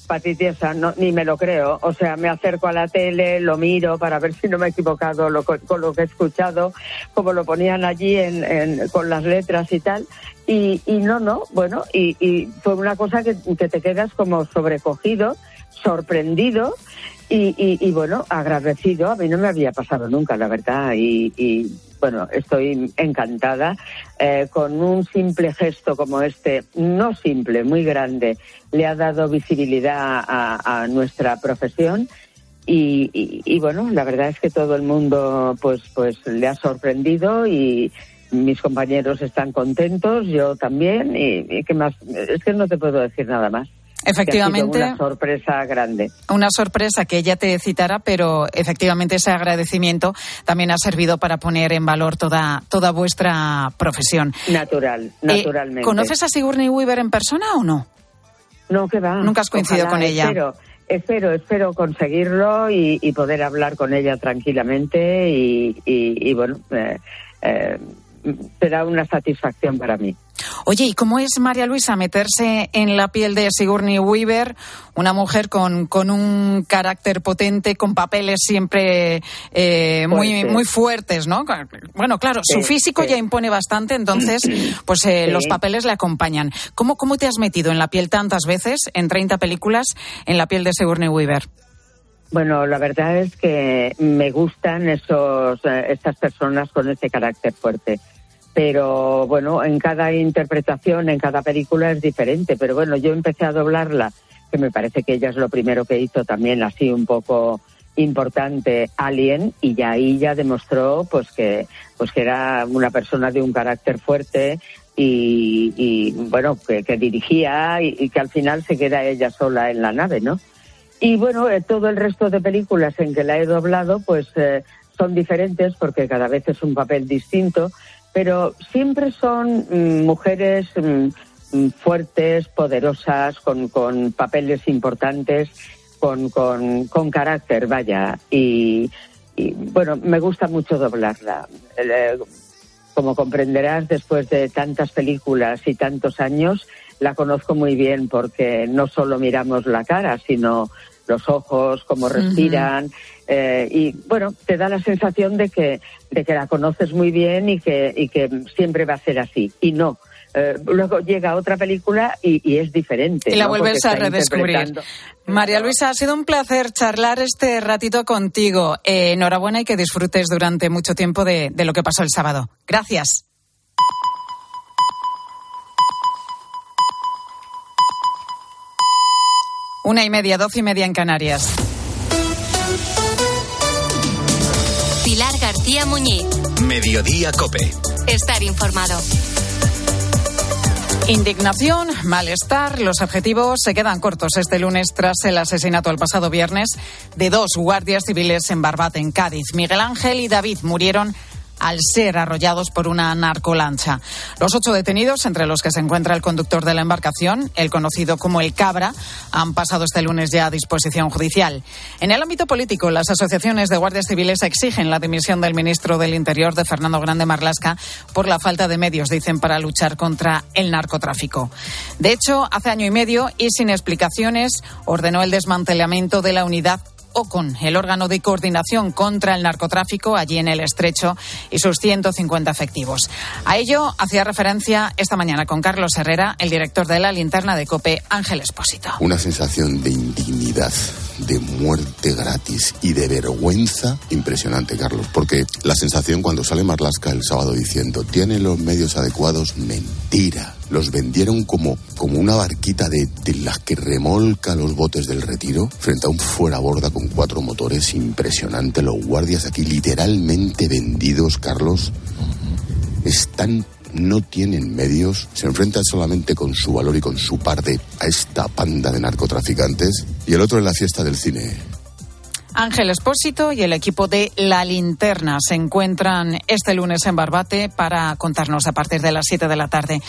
Patitiesa, no, ni me lo creo. O sea, me acerco a la tele, lo miro para ver si no me he equivocado lo, co- con lo que he escuchado, como lo ponían allí en, en- con las letras y tal. Y, y no, no, bueno, y, y fue una cosa que, que te quedas como sobrecogido, sorprendido y, y- y, bueno, agradecido. A mí no me había pasado nunca, la verdad. Y, y, bueno, estoy encantada eh, con un simple gesto como este, no simple, muy grande, le ha dado visibilidad a, nuestra profesión. Y, y- y, bueno, la verdad es que todo el mundo pues, pues le ha sorprendido y mis compañeros están contentos, yo también. Y, y qué más, es que no te puedo decir nada más. Que ha sido Efectivamente. una sorpresa grande. Una sorpresa que ella te citara, pero efectivamente ese agradecimiento también ha servido para poner en valor toda, toda vuestra profesión. Natural, Eh, naturalmente. ¿Conoces a Sigourney Weaver en persona o no? No, que va. Nunca has coincidido Ojalá, con ella. Espero, espero, espero conseguirlo y, y poder hablar con ella tranquilamente y, y- y, bueno, eh, eh, será una satisfacción para mí. Oye, ¿y cómo es María Luisa meterse en la piel de Sigourney Weaver, una mujer con, con un carácter potente, con papeles siempre eh, muy, Fuertes. muy fuertes, ¿no? Bueno, claro, su físico sí. ya impone bastante, entonces, [clears throat] pues eh, los papeles le acompañan. ¿Cómo, ¿Cómo te has metido en la piel tantas veces, en 30 películas, en la piel de Sigourney Weaver? Bueno, la verdad es que me gustan esos, eh, estas personas con ese carácter fuerte, pero bueno, en cada interpretación, en cada película es diferente. Pero bueno, yo empecé a doblarla, que me parece que ella es lo primero que hizo también así un poco importante Alien y ya ahí ya demostró pues que pues que era una persona de un carácter fuerte y, bueno que, dirigía y, que al final se queda ella sola en la nave no y bueno eh, todo el resto de películas en que la he doblado pues eh, son diferentes porque cada vez es un papel distinto pero siempre son mm, mujeres mm, mm, fuertes poderosas con, con papeles importantes con, con, con carácter, vaya. Y, bueno, me gusta mucho doblarla. Eh, como comprenderás, después de tantas películas y tantos años, la conozco muy bien porque no solo miramos la cara, sino los ojos, cómo respiran. Eh, y bueno, te da la sensación de que, de que la conoces muy bien y que, y que siempre va a ser así. Y no, eh, luego llega otra película y, es diferente. Y la vuelves a redescubrir. María Luisa, ha sido un placer charlar este ratito contigo. Eh, enhorabuena y que disfrutes durante mucho tiempo de, de lo que pasó el sábado. Gracias. Una y media, doce y media en Canarias. Pilar García Muñiz. Mediodía Cope. Estar informado. Indignación, malestar, los adjetivos se quedan cortos este lunes tras el asesinato el pasado viernes de dos guardias civiles en Barbate, en Cádiz. Miguel Ángel y David murieron al ser arrollados por una narcolancha. Los ocho detenidos, entre los que se encuentra el conductor de la embarcación, el conocido como el Cabra, han pasado este lunes ya a disposición judicial. En el ámbito político, las asociaciones de guardias civiles exigen la dimisión del ministro del Interior, de Fernando Grande Marlasca, por la falta de medios, dicen, para luchar contra el narcotráfico. De hecho, hace año y medio y sin explicaciones, ordenó el desmantelamiento de la unidad OCON, el órgano de coordinación contra el narcotráfico allí en el estrecho y sus 150 efectivos. A ello hacía referencia esta mañana con Carlos Herrera, el director de la linterna de COPE, Ángel Espósito. Una sensación de indignidad, de muerte gratis y de vergüenza impresionante, Carlos, porque la sensación cuando sale Marlasca el sábado diciendo tiene los medios adecuados, mentira los vendieron como, como una barquita de, de, las que remolca los botes del retiro frente a un fuera borda con cuatro motores impresionante. Los guardias aquí literalmente vendidos, Carlos, están no tienen medios, se enfrentan solamente con su valor y con su parte a esta panda de narcotraficantes y el otro en la fiesta del cine. Ángel Espósito y el equipo de La Linterna se encuentran este lunes en Barbate para contarnos a partir de las 7 de la tarde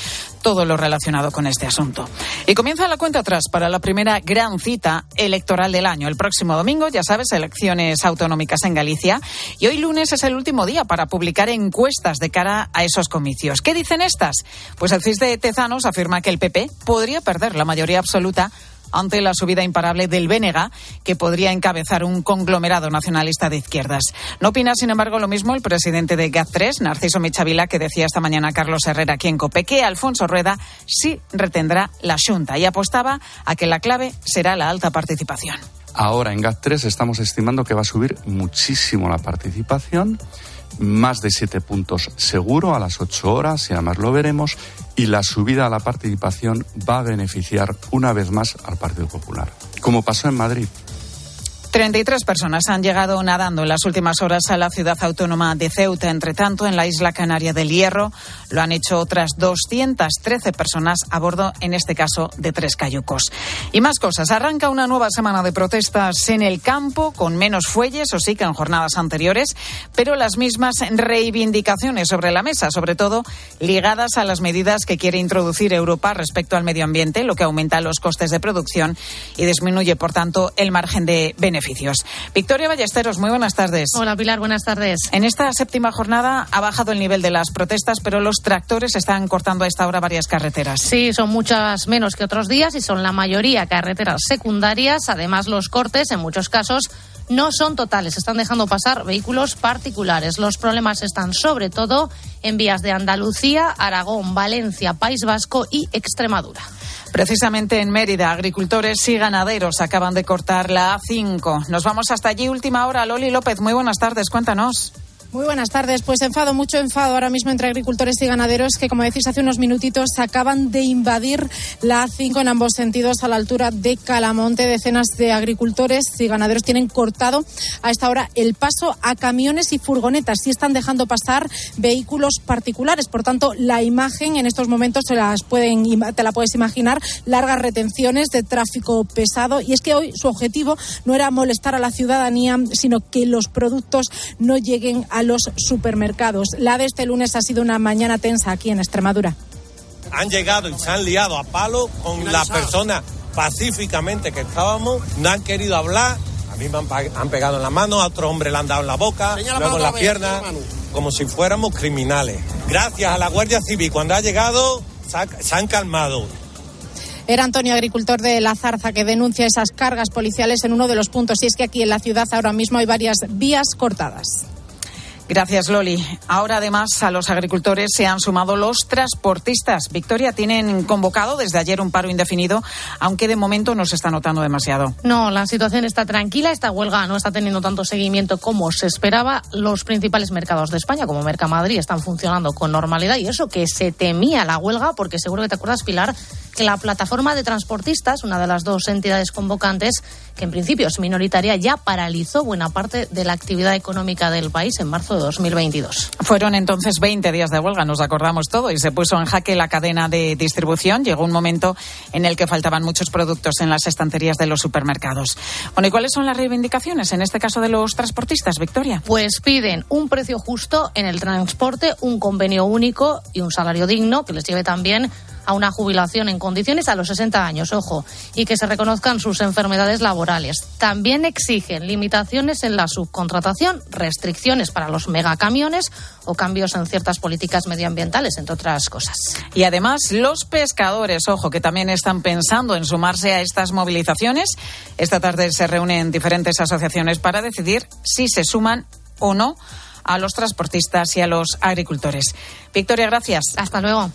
todo lo relacionado con este asunto. Y comienza la cuenta atrás para la primera gran cita electoral del año. El próximo domingo, ya sabes, elecciones autonómicas en Galicia. Y hoy lunes es el último día para publicar encuestas de cara a esos comicios. ¿Qué dicen estas? Pues el CIS de Tezanos afirma que el PP podría perder la mayoría absoluta ante la subida imparable del Bénega, que podría encabezar un conglomerado nacionalista de izquierdas. No opina, sin embargo, lo mismo el presidente de GAT3, Narciso Michavila, que decía esta mañana a Carlos Herrera aquí en Cope, que Alfonso Rueda sí retendrá la Junta y apostaba a que la clave será la alta participación. Ahora en GAT3 estamos estimando que va a subir muchísimo la participación más de siete puntos seguro a las ocho horas y además lo veremos y la subida a la participación va a beneficiar una vez más al Partido Popular, como pasó en Madrid. 33 personas han llegado nadando en las últimas horas a la ciudad autónoma de Ceuta. Entre tanto, en la isla canaria del Hierro lo han hecho otras 213 personas a bordo, en este caso, de tres cayucos. Y más cosas. Arranca una nueva semana de protestas en el campo, con menos fuelles, o sí que en jornadas anteriores, pero las mismas reivindicaciones sobre la mesa, sobre todo ligadas a las medidas que quiere introducir Europa respecto al medio ambiente, lo que aumenta los costes de producción y disminuye, por tanto, el margen de beneficio. Victoria Ballesteros, muy buenas tardes. Hola Pilar, buenas tardes. En esta séptima jornada ha bajado el nivel de las protestas, pero los tractores están cortando a esta hora varias carreteras. Sí, son muchas menos que otros días y son la mayoría carreteras secundarias. Además, los cortes, en muchos casos, no son totales. Están dejando pasar vehículos particulares. Los problemas están sobre todo en vías de Andalucía, Aragón, Valencia, País Vasco y Extremadura. Precisamente en Mérida, agricultores y ganaderos acaban de cortar la A5. Nos vamos hasta allí, última hora. Loli López, muy buenas tardes, cuéntanos. Muy buenas tardes. Pues enfado, mucho enfado ahora mismo entre agricultores y ganaderos que, como decís hace unos minutitos, acaban de invadir la A5 en ambos sentidos a la altura de Calamonte. Decenas de agricultores y ganaderos tienen cortado a esta hora el paso a camiones y furgonetas y están dejando pasar vehículos particulares. Por tanto, la imagen en estos momentos se las pueden, te la puedes imaginar, largas retenciones de tráfico pesado. Y es que hoy su objetivo no era molestar a la ciudadanía, sino que los productos no lleguen a los supermercados. La de este lunes ha sido una mañana tensa aquí en Extremadura. Han llegado y se han liado a palo con las personas pacíficamente que estábamos, no han querido hablar. A mí me han, pegado en la mano, a otro hombre le han dado en la boca, luego en la pierna, como si fuéramos criminales. Gracias a la Guardia Civil, cuando ha llegado, se han calmado. Era Antonio, agricultor de La Zarza, que denuncia esas cargas policiales en uno de los puntos. Y es que aquí en la ciudad ahora mismo hay varias vías cortadas. Gracias, Loli. Ahora, además, a los agricultores se han sumado los transportistas. Victoria, tienen convocado desde ayer un paro indefinido, aunque de momento no se está notando demasiado. No, la situación está tranquila. Esta huelga no está teniendo tanto seguimiento como se esperaba. Los principales mercados de España, como Mercamadrid, están funcionando con normalidad. Y eso que se temía la huelga, porque seguro que te acuerdas, Pilar, que la plataforma de transportistas, una de las dos entidades convocantes, que en principio es minoritaria, ya paralizó buena parte de la actividad económica del país en marzo de 2022. Fueron entonces 20 días de huelga, nos acordamos todo, y se puso en jaque la cadena de distribución. Llegó un momento en el que faltaban muchos productos en las estanterías de los supermercados. Bueno, ¿y cuáles son las reivindicaciones en este caso de los transportistas, Victoria? Pues piden un precio justo en el transporte, un convenio único y un salario digno que les lleve también a una jubilación en condiciones a los 60 años, ojo, y que se reconozcan sus enfermedades laborales. También exigen limitaciones en la subcontratación, restricciones para los megacamiones o cambios en ciertas políticas medioambientales, entre otras cosas. Y además, los pescadores, ojo, que también están pensando en sumarse a estas movilizaciones. Esta tarde se reúnen diferentes asociaciones para decidir si se suman o no a los transportistas y a los agricultores. Victoria, gracias. Hasta luego.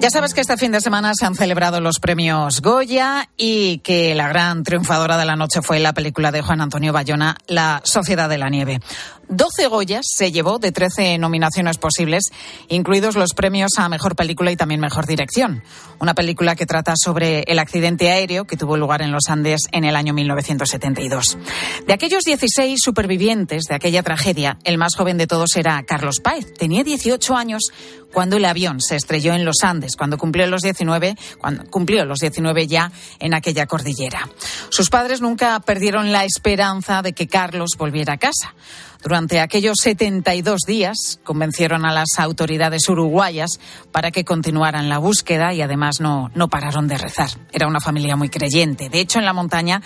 Ya sabes que este fin de semana se han celebrado los premios Goya y que la gran triunfadora de la noche fue la película de Juan Antonio Bayona, La Sociedad de la Nieve. 12 Goyas se llevó de 13 nominaciones posibles, incluidos los premios a Mejor Película y también Mejor Dirección. Una película que trata sobre el accidente aéreo que tuvo lugar en los Andes en el año 1972. De aquellos 16 supervivientes de aquella tragedia, el más joven de todos era Carlos Páez. Tenía 18 años cuando el avión se estrelló en los Andes, cuando cumplió los 19, cuando cumplió los 19 ya en aquella cordillera. Sus padres nunca perdieron la esperanza de que Carlos volviera a casa. Durante aquellos 72 días convencieron a las autoridades uruguayas para que continuaran la búsqueda y además no, no pararon de rezar. Era una familia muy creyente. De hecho, en la montaña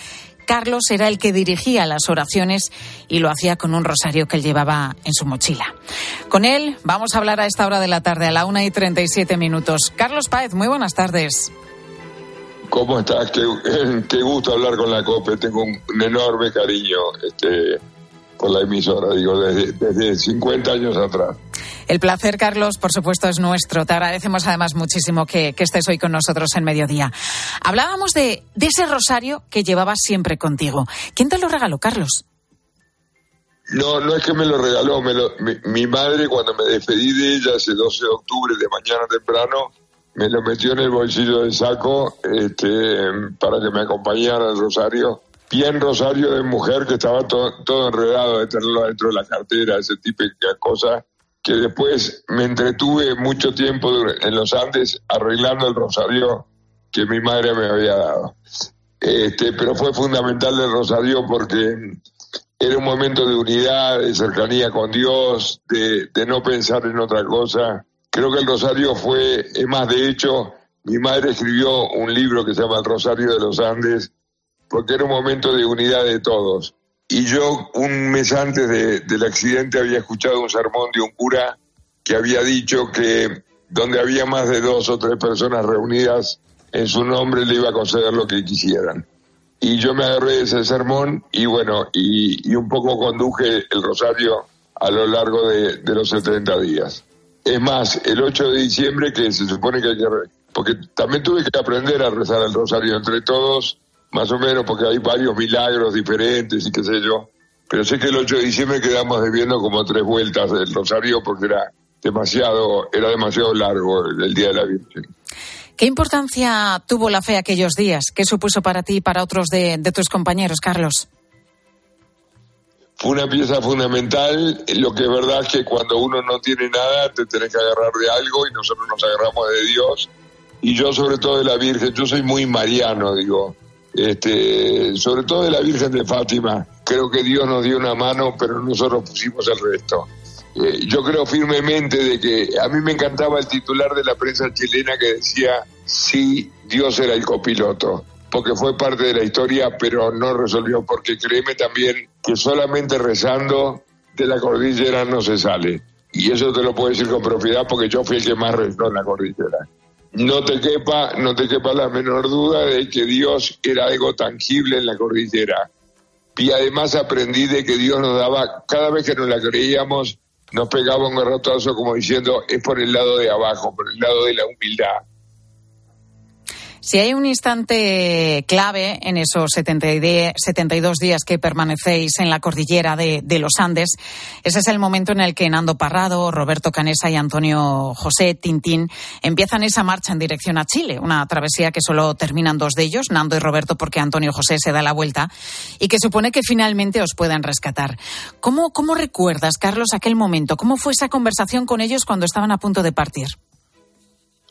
Carlos era el que dirigía las oraciones y lo hacía con un rosario que él llevaba en su mochila. Con él vamos a hablar a esta hora de la tarde, a la una y 37 minutos. Carlos Páez, muy buenas tardes. ¿Cómo estás? Qué, [laughs] gusto hablar con la COPE. Tengo un enorme cariño este, por la emisora, digo, desde, desde 50 años atrás. El placer, Carlos, por supuesto, es nuestro. Te agradecemos además muchísimo que, que estés hoy con nosotros en mediodía. Hablábamos de, de, ese rosario que llevabas siempre contigo. ¿Quién te lo regaló, Carlos? No, no es que me lo regaló. Me lo, mi, mi, madre, cuando me despedí de ella ese 12 de octubre de mañana temprano, me lo metió en el bolsillo del saco este, para que me acompañara al rosario bien rosario de mujer que estaba todo, todo enredado de tenerlo dentro de la cartera, ese tipo de cosas, que después me entretuve mucho tiempo en los Andes arreglando el rosario que mi madre me había dado. Este, pero fue fundamental el rosario porque era un momento de unidad, de cercanía con Dios, de, de no pensar en otra cosa. Creo que el rosario fue, es más, de hecho, mi madre escribió un libro que se llama El Rosario de los Andes, porque era un momento de unidad de todos. Y yo un mes antes de, del accidente había escuchado un sermón de un cura que había dicho que donde había más de dos o tres personas reunidas en su nombre le iba a conceder lo que quisieran. Y yo me agarré ese sermón y bueno, y, y un poco conduje el rosario a lo largo de, de, los 70 días. Es más, el 8 de diciembre, que se supone que hay que porque también tuve que aprender a rezar el rosario entre todos, más o menos, porque hay varios milagros diferentes y qué sé yo. Pero sé que el 8 de diciembre quedamos debiendo como tres vueltas del rosario porque era demasiado, era demasiado largo el Día de la Virgen. ¿Qué importancia tuvo la fe aquellos días? ¿Qué supuso para ti y para otros de, de tus compañeros, Carlos? Fue una pieza fundamental. Lo que es verdad es que cuando uno no tiene nada, te tenés que agarrar de algo y nosotros nos agarramos de Dios. Y yo sobre todo de la Virgen, yo soy muy mariano, digo este, sobre todo de la Virgen de Fátima. Creo que Dios nos dio una mano, pero nosotros pusimos el resto. Eh, yo creo firmemente de que a mí me encantaba el titular de la prensa chilena que decía, sí, Dios era el copiloto, porque fue parte de la historia, pero no resolvió, porque créeme también que solamente rezando de la cordillera no se sale. Y eso te lo puedo decir con propiedad porque yo fui el que más rezó en la cordillera no te quepa, no te quepa la menor duda de que Dios era algo tangible en la cordillera. Y además aprendí de que Dios nos daba, cada vez que nos la creíamos, nos pegaba un garrotazo como diciendo, es por el lado de abajo, por el lado de la humildad. Si hay un instante clave en esos 72 días que permanecéis en la cordillera de, los Andes, ese es el momento en el que Nando Parrado, Roberto Canesa y Antonio José Tintín empiezan esa marcha en dirección a Chile, una travesía que solo terminan dos de ellos, Nando y Roberto, porque Antonio José se da la vuelta y que supone que finalmente os puedan rescatar. ¿Cómo, cómo recuerdas, Carlos, aquel momento? ¿Cómo fue esa conversación con ellos cuando estaban a punto de partir?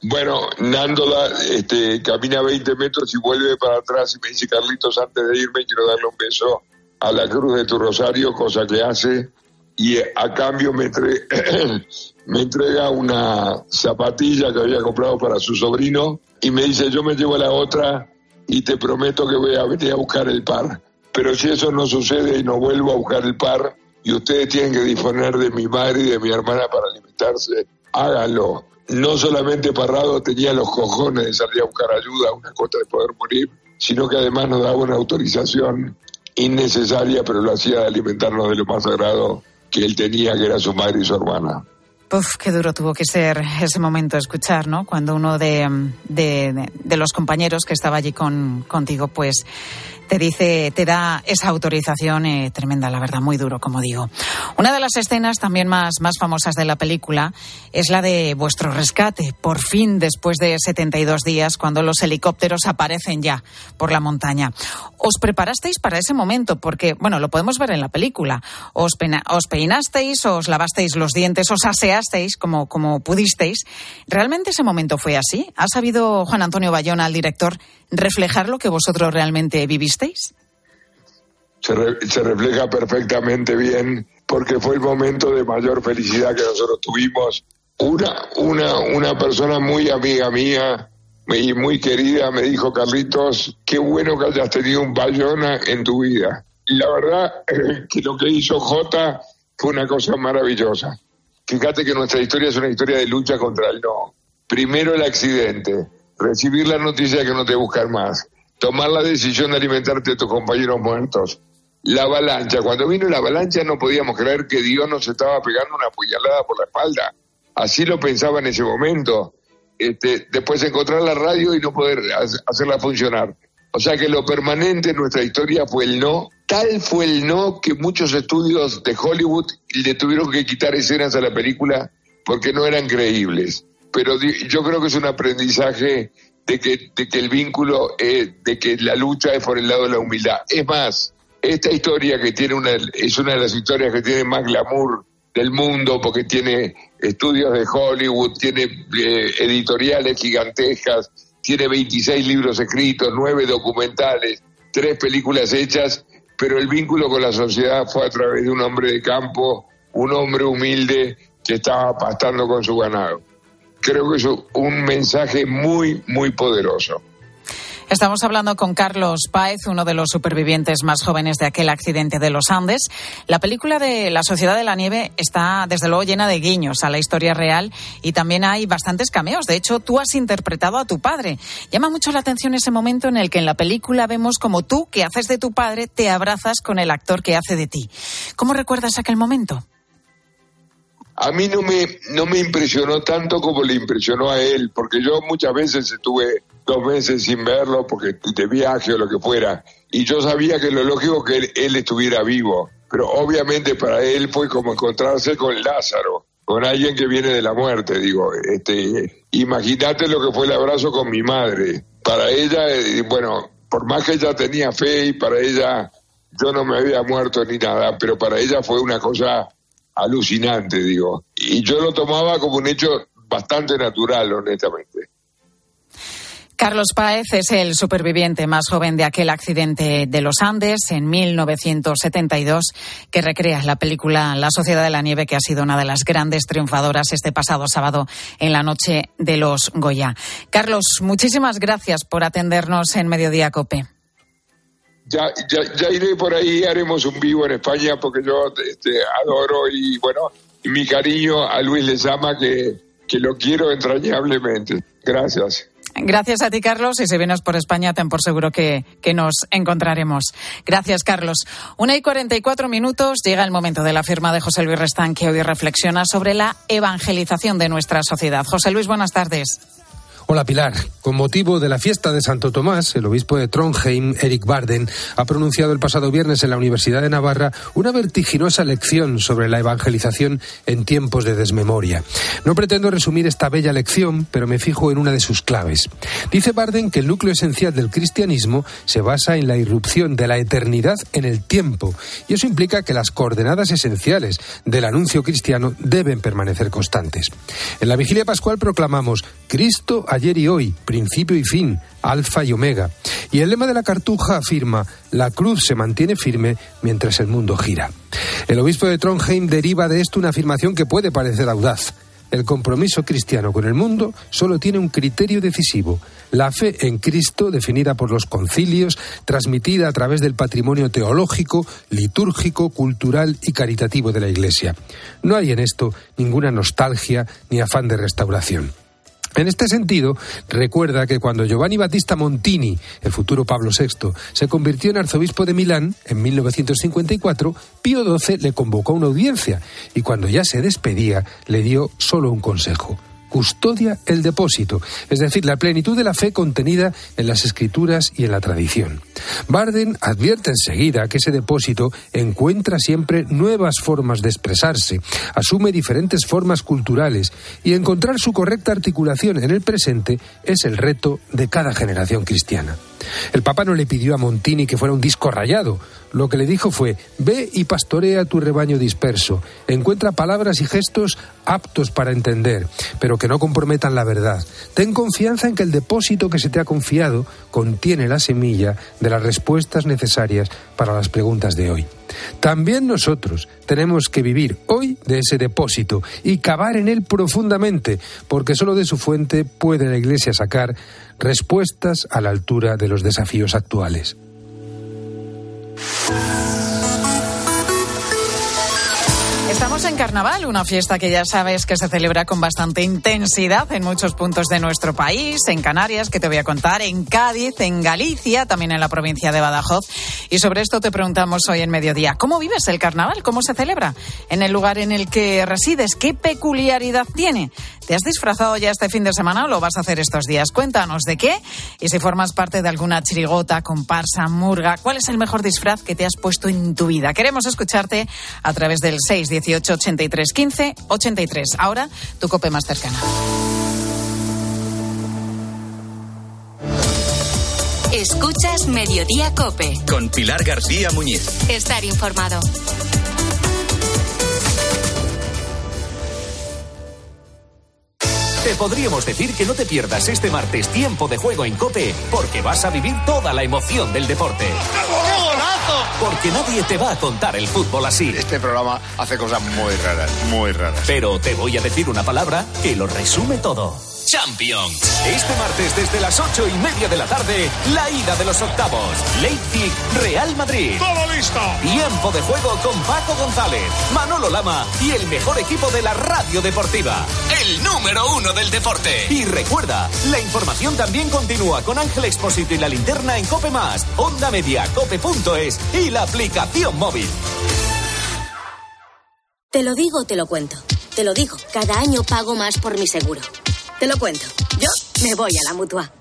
Bueno, Nándola este, camina 20 metros y vuelve para atrás y me dice, Carlitos, antes de irme quiero darle un beso a la cruz de tu rosario, cosa que hace, y a cambio me, [clears throat] me entrega una zapatilla que había comprado para su sobrino y me dice, yo me llevo la otra y te prometo que voy a venir a buscar el par. Pero si eso no sucede y no vuelvo a buscar el par y ustedes tienen que disponer de mi madre y de mi hermana para alimentarse, háganlo no solamente Parrado tenía los cojones de salir a buscar ayuda, una cosa de poder morir, sino que además nos daba una autorización innecesaria, pero lo hacía de alimentarnos de lo más sagrado que él tenía, que era su madre y su hermana. Uf, qué duro tuvo que ser ese momento escuchar, ¿no? Cuando uno de, de, de los compañeros que estaba allí con, contigo, pues te dice, te da esa autorización eh, tremenda, la verdad, muy duro, como digo. Una de las escenas también más, más famosas de la película es la de vuestro rescate, por fin después de 72 días, cuando los helicópteros aparecen ya por la montaña. ¿Os preparasteis para ese momento? Porque, bueno, lo podemos ver en la película. Os, os peinasteis, os lavasteis los dientes, os aseasteis como, como pudisteis. ¿Realmente ese momento fue así? ¿Ha sabido Juan Antonio Bayona, el director, reflejar lo que vosotros realmente vivisteis? Se, refleja perfectamente bien porque fue el momento de mayor felicidad que nosotros tuvimos. Una, una, una persona muy amiga mía y muy querida me dijo, Carlitos, qué bueno que hayas tenido un Bayona en tu vida. Y la verdad [laughs] que lo que hizo Jota fue una cosa maravillosa. Fíjate que nuestra historia es una historia de lucha contra el no. Primero el accidente, recibir la noticia que no te buscan más, tomar la decisión de alimentarte de tus compañeros muertos, la avalancha. Cuando vino la avalancha no podíamos creer que Dios nos estaba pegando una puñalada por la espalda. Así lo pensaba en ese momento. Este, después encontrar la radio y no poder hacerla funcionar. O sea que lo permanente en nuestra historia fue el no. Tal fue el no que muchos estudios de Hollywood le tuvieron que quitar escenas a la película porque no eran creíbles pero yo creo que es un aprendizaje de que, de que el vínculo, de que la lucha es por el lado de la humildad. Es más, esta historia que tiene una, es una de las historias que tiene más glamour del mundo porque tiene estudios de Hollywood, tiene eh, editoriales gigantescas, tiene 26 libros escritos, 9 documentales, 3 películas hechas, pero el vínculo con la sociedad fue a través de un hombre de campo, un hombre humilde que estaba pastando con su ganado creo que es un mensaje muy, muy poderoso. Estamos hablando con Carlos Páez, uno de los supervivientes más jóvenes de aquel accidente de los Andes. La película de La Sociedad de la Nieve está, desde luego, llena de guiños a la historia real y también hay bastantes cameos. De hecho, tú has interpretado a tu padre. Llama mucho la atención ese momento en el que en la película vemos como tú, que haces de tu padre, te abrazas con el actor que hace de ti. ¿Cómo recuerdas aquel momento? A mí no me, no me impresionó tanto como le impresionó a él, porque yo muchas veces estuve dos meses sin verlo porque de viaje o lo que fuera, y yo sabía que lo lógico que él, él estuviera vivo, pero obviamente para él fue como encontrarse con Lázaro, con alguien que viene de la muerte, digo, este, imagínate lo que fue el abrazo con mi madre, para ella, eh, bueno, por más que ella tenía fe y para ella yo no me había muerto ni nada, pero para ella fue una cosa alucinante, digo. Y yo lo tomaba como un hecho bastante natural, honestamente. Carlos Páez es el superviviente más joven de aquel accidente de los Andes en 1972 que recrea la película La Sociedad de la Nieve, que ha sido una de las grandes triunfadoras este pasado sábado en la noche de los Goya. Carlos, muchísimas gracias por atendernos en Mediodía Cope. Ya, ya, iré por ahí, haremos un vivo en España porque yo este, adoro y bueno, mi cariño a Luis Lezama que, que lo quiero entrañablemente. Gracias. Gracias a ti, Carlos. Y si vienes por España, ten por seguro que, que, nos encontraremos. Gracias, Carlos. Una y cuarenta y cuatro minutos llega el momento de la firma de José Luis Restán, que hoy reflexiona sobre la evangelización de nuestra sociedad. José Luis, buenas tardes. Hola Pilar. Con motivo de la fiesta de Santo Tomás, el obispo de Trondheim, Eric Barden, ha pronunciado el pasado viernes en la Universidad de Navarra una vertiginosa lección sobre la evangelización en tiempos de desmemoria. No pretendo resumir esta bella lección, pero me fijo en una de sus claves. Dice Barden que el núcleo esencial del cristianismo se basa en la irrupción de la eternidad en el tiempo, y eso implica que las coordenadas esenciales del anuncio cristiano deben permanecer constantes. En la vigilia pascual proclamamos Cristo ayer y hoy, principio y fin, alfa y omega. Y el lema de la cartuja afirma, la cruz se mantiene firme mientras el mundo gira. El obispo de Trondheim deriva de esto una afirmación que puede parecer audaz. El compromiso cristiano con el mundo solo tiene un criterio decisivo, la fe en Cristo definida por los concilios, transmitida a través del patrimonio teológico, litúrgico, cultural y caritativo de la Iglesia. No hay en esto ninguna nostalgia ni afán de restauración. En este sentido, recuerda que cuando Giovanni Battista Montini, el futuro Pablo VI, se convirtió en arzobispo de Milán en 1954, Pío XII le convocó a una audiencia y cuando ya se despedía le dio solo un consejo custodia el depósito, es decir, la plenitud de la fe contenida en las escrituras y en la tradición. Barden advierte enseguida que ese depósito encuentra siempre nuevas formas de expresarse, asume diferentes formas culturales y encontrar su correcta articulación en el presente es el reto de cada generación cristiana. El Papa no le pidió a Montini que fuera un disco rayado. Lo que le dijo fue, ve y pastorea tu rebaño disperso, encuentra palabras y gestos aptos para entender, pero que no comprometan la verdad. Ten confianza en que el depósito que se te ha confiado contiene la semilla de las respuestas necesarias para las preguntas de hoy. También nosotros tenemos que vivir hoy de ese depósito y cavar en él profundamente, porque solo de su fuente puede la Iglesia sacar respuestas a la altura de los desafíos actuales. Estamos en Carnaval, una fiesta que ya sabes que se celebra con bastante intensidad en muchos puntos de nuestro país, en Canarias, que te voy a contar, en Cádiz, en Galicia, también en la provincia de Badajoz. Y sobre esto te preguntamos hoy en mediodía, ¿cómo vives el Carnaval? ¿Cómo se celebra? En el lugar en el que resides, ¿qué peculiaridad tiene? ¿Te has disfrazado ya este fin de semana o lo vas a hacer estos días? Cuéntanos de qué y si formas parte de alguna chirigota, comparsa, murga, ¿cuál es el mejor disfraz que te has puesto en tu vida? Queremos escucharte a través del 618 83 15 83. Ahora, tu cope más cercana. Escuchas Mediodía Cope. Con Pilar García Muñiz. Estar informado. Te podríamos decir que no te pierdas este martes tiempo de juego en Cope, porque vas a vivir toda la emoción del deporte. Porque nadie te va a contar el fútbol así. Este programa hace cosas muy raras, muy raras. Pero te voy a decir una palabra que lo resume todo. Champions. Este martes desde las ocho y media de la tarde, la ida de los octavos. Leipzig, Real Madrid. Todo listo. Tiempo de juego con Paco González, Manolo Lama y el mejor equipo de la radio deportiva. El número uno del deporte. Y recuerda, la información también continúa con Ángel Expósito y la linterna en Cope Más, Onda Media, Cope.es y la aplicación móvil. Te lo digo, te lo cuento. te lo digo, cada año pago más por mi seguro. Te lo cuento. Yo me voy a la mutua.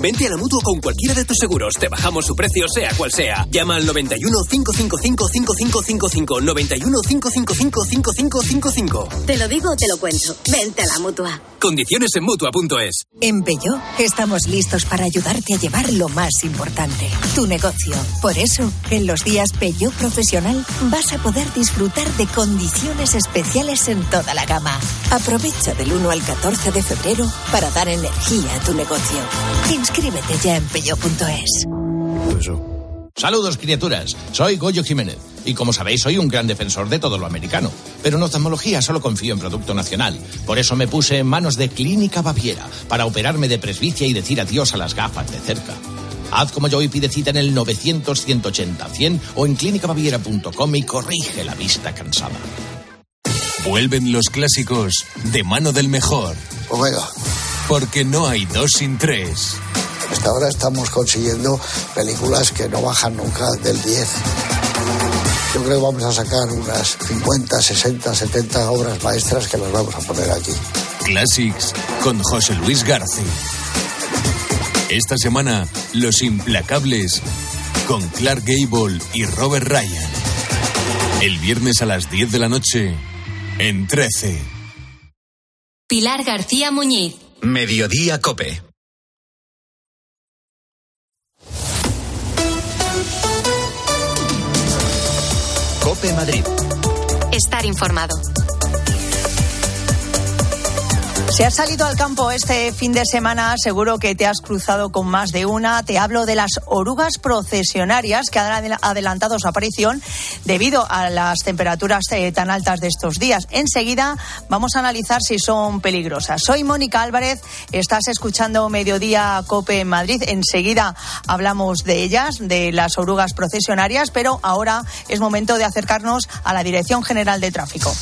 Vente a la mutua con cualquiera de tus seguros. Te bajamos su precio, sea cual sea. Llama al 91 555 5555. 91 555 5555. Te lo digo o te lo cuento. Vente a la mutua. Condiciones en mutua.es. En Peyo estamos listos para ayudarte a llevar lo más importante, tu negocio. Por eso, en los días Peyo Profesional vas a poder disfrutar de condiciones especiales en toda la gama. Aprovecha del 1 al 14 de febrero para dar energía a tu negocio. Inscríbete ya en peyo.es. Saludos, criaturas. Soy Goyo Jiménez. Y como sabéis, soy un gran defensor de todo lo americano. Pero en oftalmología solo confío en producto nacional. Por eso me puse en manos de Clínica Baviera para operarme de presbicia y decir adiós a las gafas de cerca. Haz como yo y pide cita en el 900-180-100 o en clínicabaviera.com y corrige la vista cansada. Vuelven los clásicos de mano del mejor. Omega. Porque no hay dos sin tres. Hasta ahora estamos consiguiendo películas que no bajan nunca del 10. Yo creo que vamos a sacar unas 50, 60, 70 obras maestras que las vamos a poner aquí. Classics con José Luis García. Esta semana, Los Implacables con Clark Gable y Robert Ryan. El viernes a las 10 de la noche en 13. Pilar García Muñiz. Mediodía Cope. Cope Madrid. Estar informado. Si has salido al campo este fin de semana, seguro que te has cruzado con más de una. Te hablo de las orugas procesionarias que han adelantado su aparición debido a las temperaturas eh, tan altas de estos días. Enseguida vamos a analizar si son peligrosas. Soy Mónica Álvarez, estás escuchando Mediodía Cope en Madrid. Enseguida hablamos de ellas, de las orugas procesionarias, pero ahora es momento de acercarnos a la Dirección General de Tráfico.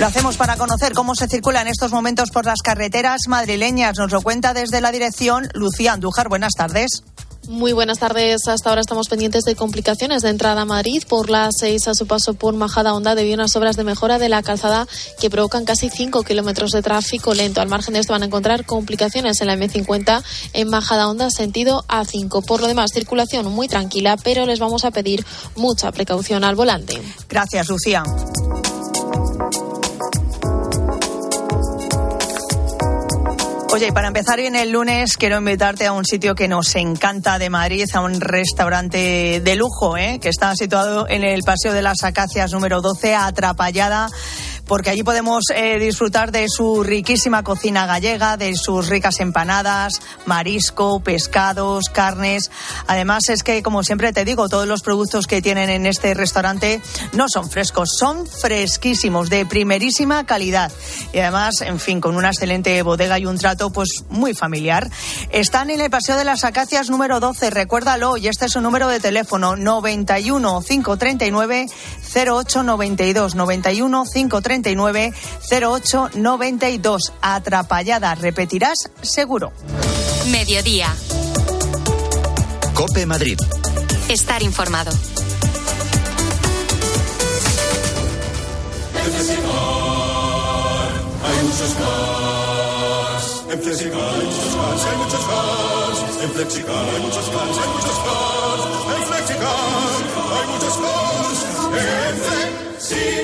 Lo hacemos para conocer cómo se circula en estos momentos por las carreteras madrileñas. Nos lo cuenta desde la dirección Lucía Andújar. Buenas tardes. Muy buenas tardes. Hasta ahora estamos pendientes de complicaciones de entrada a Madrid por la 6 a su paso por Majada Honda debido a unas obras de mejora de la calzada que provocan casi 5 kilómetros de tráfico lento. Al margen de esto van a encontrar complicaciones en la M50 en Majada Honda sentido A5. Por lo demás, circulación muy tranquila, pero les vamos a pedir mucha precaución al volante. Gracias, Lucía. Oye, y para empezar bien el lunes, quiero invitarte a un sitio que nos encanta de Madrid, a un restaurante de lujo, ¿eh? que está situado en el Paseo de las Acacias número 12, Atrapallada porque allí podemos eh, disfrutar de su riquísima cocina gallega, de sus ricas empanadas, marisco, pescados, carnes. Además es que, como siempre te digo, todos los productos que tienen en este restaurante no son frescos, son fresquísimos, de primerísima calidad. Y además, en fin, con una excelente bodega y un trato pues muy familiar. Están en el Paseo de las Acacias número 12, recuérdalo, y este es su número de teléfono, 91 539 0892 91 539 0892. Atrapallada, repetirás seguro. Mediodía. Cope Madrid. Estar informado. En Flexicar hay muchos cars. En Flexicar hay muchos cars, hay muchos cars. En Flexicar hay muchos cars, hay muchos cars. En Flexicar hay muchos cars. En Flexicar.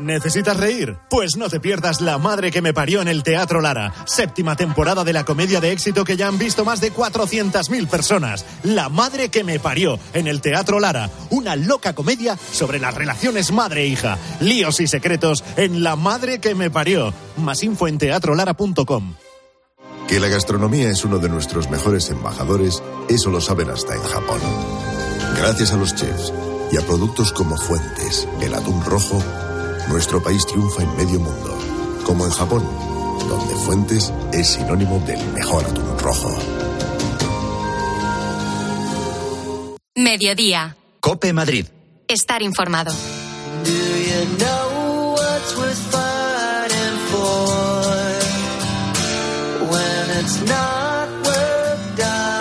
¿Necesitas reír? Pues no te pierdas La Madre que me parió en el Teatro Lara, séptima temporada de la comedia de éxito que ya han visto más de 400.000 personas. La Madre que me parió en el Teatro Lara, una loca comedia sobre las relaciones madre-hija, líos y secretos en La Madre que me parió. Más info en teatrolara.com. Que la gastronomía es uno de nuestros mejores embajadores, eso lo saben hasta en Japón. Gracias a los chefs y a productos como Fuentes, el atún rojo, nuestro país triunfa en medio mundo, como en Japón, donde Fuentes es sinónimo del mejor atún rojo. Mediodía. Cope Madrid. Estar informado.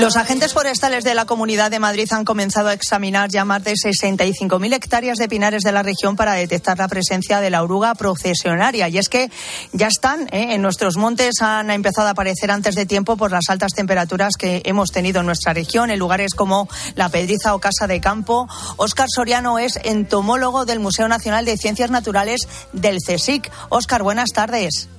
Los agentes forestales de la Comunidad de Madrid han comenzado a examinar ya más de 65.000 hectáreas de pinares de la región para detectar la presencia de la oruga procesionaria. Y es que ya están ¿eh? en nuestros montes, han empezado a aparecer antes de tiempo por las altas temperaturas que hemos tenido en nuestra región, en lugares como La Pedriza o Casa de Campo. Óscar Soriano es entomólogo del Museo Nacional de Ciencias Naturales del CSIC. Óscar, buenas tardes.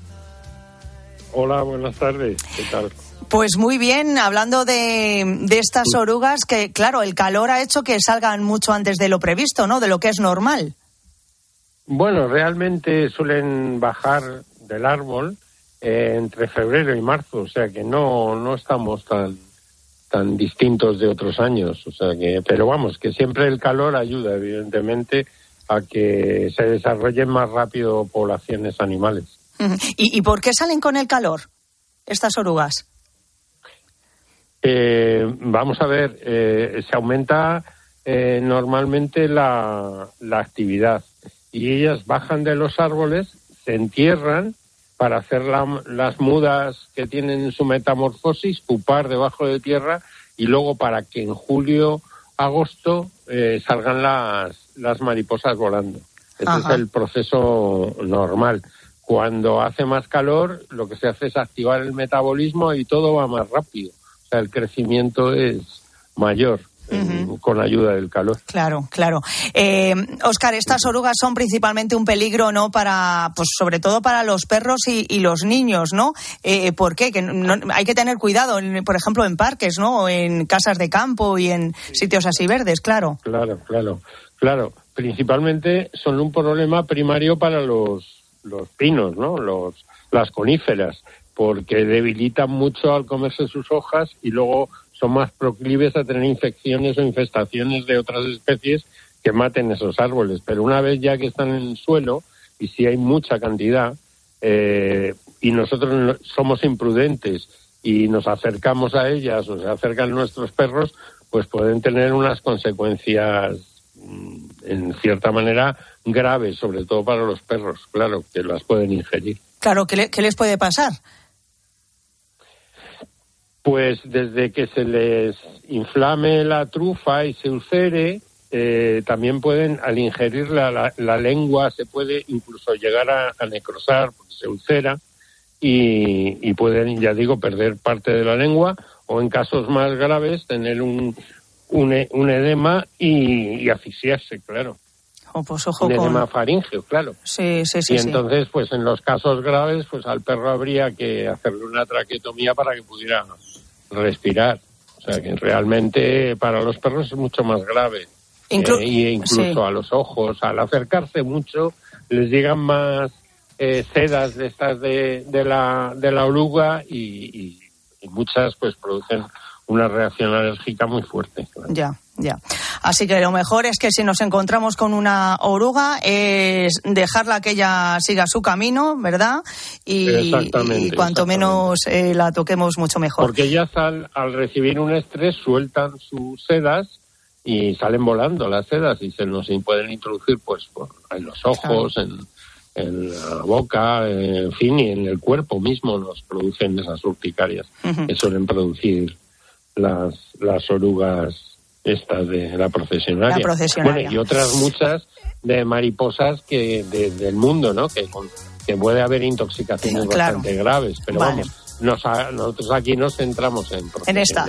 Hola, buenas tardes. ¿Qué tal? Pues muy bien, hablando de, de, estas orugas, que claro, el calor ha hecho que salgan mucho antes de lo previsto, ¿no? De lo que es normal. Bueno, realmente suelen bajar del árbol eh, entre febrero y marzo, o sea que no, no estamos tan, tan distintos de otros años, o sea que, pero vamos, que siempre el calor ayuda, evidentemente, a que se desarrollen más rápido poblaciones animales. ¿Y, y por qué salen con el calor estas orugas? Eh, vamos a ver, eh, se aumenta eh, normalmente la, la, actividad y ellas bajan de los árboles, se entierran para hacer la, las mudas que tienen en su metamorfosis, pupar debajo de tierra y luego para que en julio, agosto salgan las, las mariposas volando. Ese Ajá. es el proceso normal. Cuando hace más calor, lo que se hace es activar el metabolismo y todo va más rápido el crecimiento es mayor. Uh -huh. con ayuda del calor. Claro, claro. Eh, Oscar, estas orugas son principalmente un peligro, ¿no? Para, pues sobre todo para los perros y, y los niños, ¿no? Eh, ¿Por qué? Que no, hay que tener cuidado, en, por ejemplo, en parques, ¿no? O en casas de campo y en sitios así verdes, claro. Claro, claro, claro. Principalmente son un problema primario para los, los pinos, ¿no? Los, las coníferas porque debilitan mucho al comerse sus hojas y luego son más proclives a tener infecciones o infestaciones de otras especies que maten esos árboles. Pero una vez ya que están en el suelo, y si hay mucha cantidad, eh, y nosotros somos imprudentes y nos acercamos a ellas o se acercan nuestros perros, pues pueden tener unas consecuencias, en cierta manera, graves, sobre todo para los perros, claro, que las pueden ingerir. Claro, ¿qué, le, qué les puede pasar? Pues desde que se les inflame la trufa y se ulcere, eh, también pueden, al ingerir la, la, la, lengua, se puede incluso llegar a, a necrosar, porque se ulcera, y, y, pueden, ya digo, perder parte de la lengua, o en casos más graves, tener un, un, un edema y, y, asfixiarse, claro. Oh, pues ojo un edema faríngeo, claro. Sí, sí, sí. Y entonces, sí. pues en los casos graves, pues al perro habría que hacerle una traquetomía para que pudiera respirar. O sea que realmente para los perros es mucho más grave. Inclu eh, y incluso sí. a los ojos, al acercarse mucho, les llegan más eh, sedas de estas de, de, la, de la oruga y, y, y, muchas pues producen una reacción alérgica muy fuerte. Claro. Ya, ya. Así que lo mejor es que si nos encontramos con una oruga es dejarla que ella siga su camino, ¿verdad? Y, y cuanto exactamente. menos eh, la toquemos, mucho mejor. Porque ellas al, al recibir un estrés sueltan sus sedas y salen volando las sedas y se nos pueden introducir pues por, en los ojos, claro. en, en, la boca, en fin, y en el cuerpo mismo nos producen esas urticarias uh -huh. que suelen producir las, las orugas estas de la procesionaria. La procesionaria. Bueno, y otras muchas de mariposas que de, del mundo, ¿no? Que, que puede haber intoxicaciones claro. bastante graves, pero vale. vamos. Nos, nosotros aquí nos centramos en, en estas.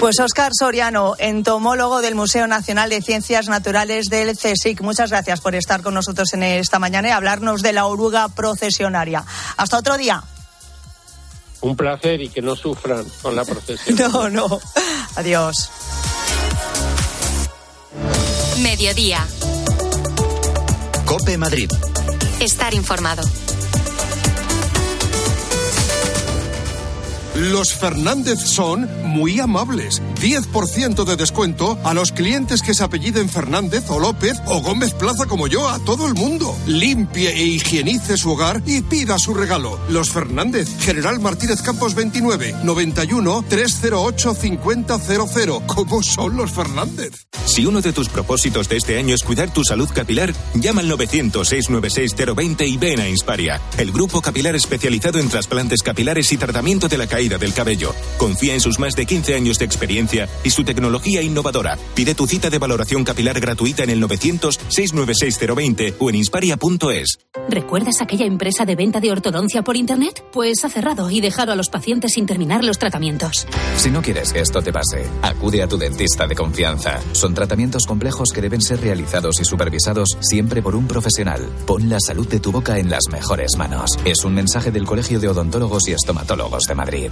Pues Óscar Soriano, entomólogo del Museo Nacional de Ciencias Naturales del CSIC. Muchas gracias por estar con nosotros en esta mañana y hablarnos de la oruga procesionaria. Hasta otro día. Un placer y que no sufran con la [laughs] procesión. No, no. Adiós. Mediodía. Cope Madrid. Estar informado. Los Fernández son muy amables. 10% de descuento a los clientes que se apelliden Fernández o López o Gómez Plaza como yo, a todo el mundo. Limpie e higienice su hogar y pida su regalo. Los Fernández, General Martínez Campos 29, 91 308 5000. ¿Cómo son los Fernández? Si uno de tus propósitos de este año es cuidar tu salud capilar, llama al 900-696-020 y ven a Insparia, el grupo capilar especializado en trasplantes capilares y tratamiento de la caída del cabello. Confía en sus más de 15 años de experiencia y su tecnología innovadora. Pide tu cita de valoración capilar gratuita en el 900-696-020 o en insparia.es. ¿Recuerdas aquella empresa de venta de ortodoncia por Internet? Pues ha cerrado y dejado a los pacientes sin terminar los tratamientos. Si no quieres que esto te pase, acude a tu dentista de confianza. Son tratamientos complejos que deben ser realizados y supervisados siempre por un profesional. Pon la salud de tu boca en las mejores manos. Es un mensaje del Colegio de Odontólogos y Estomatólogos de Madrid.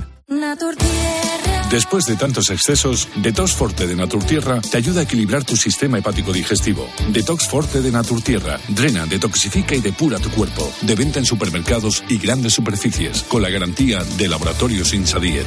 Después de tantos excesos, Detox Forte de Naturtierra te ayuda a equilibrar tu sistema hepático digestivo. Detox Forte de Naturtierra drena, detoxifica y depura tu cuerpo. De venta en supermercados y grandes superficies, con la garantía de Laboratorios Insadiet.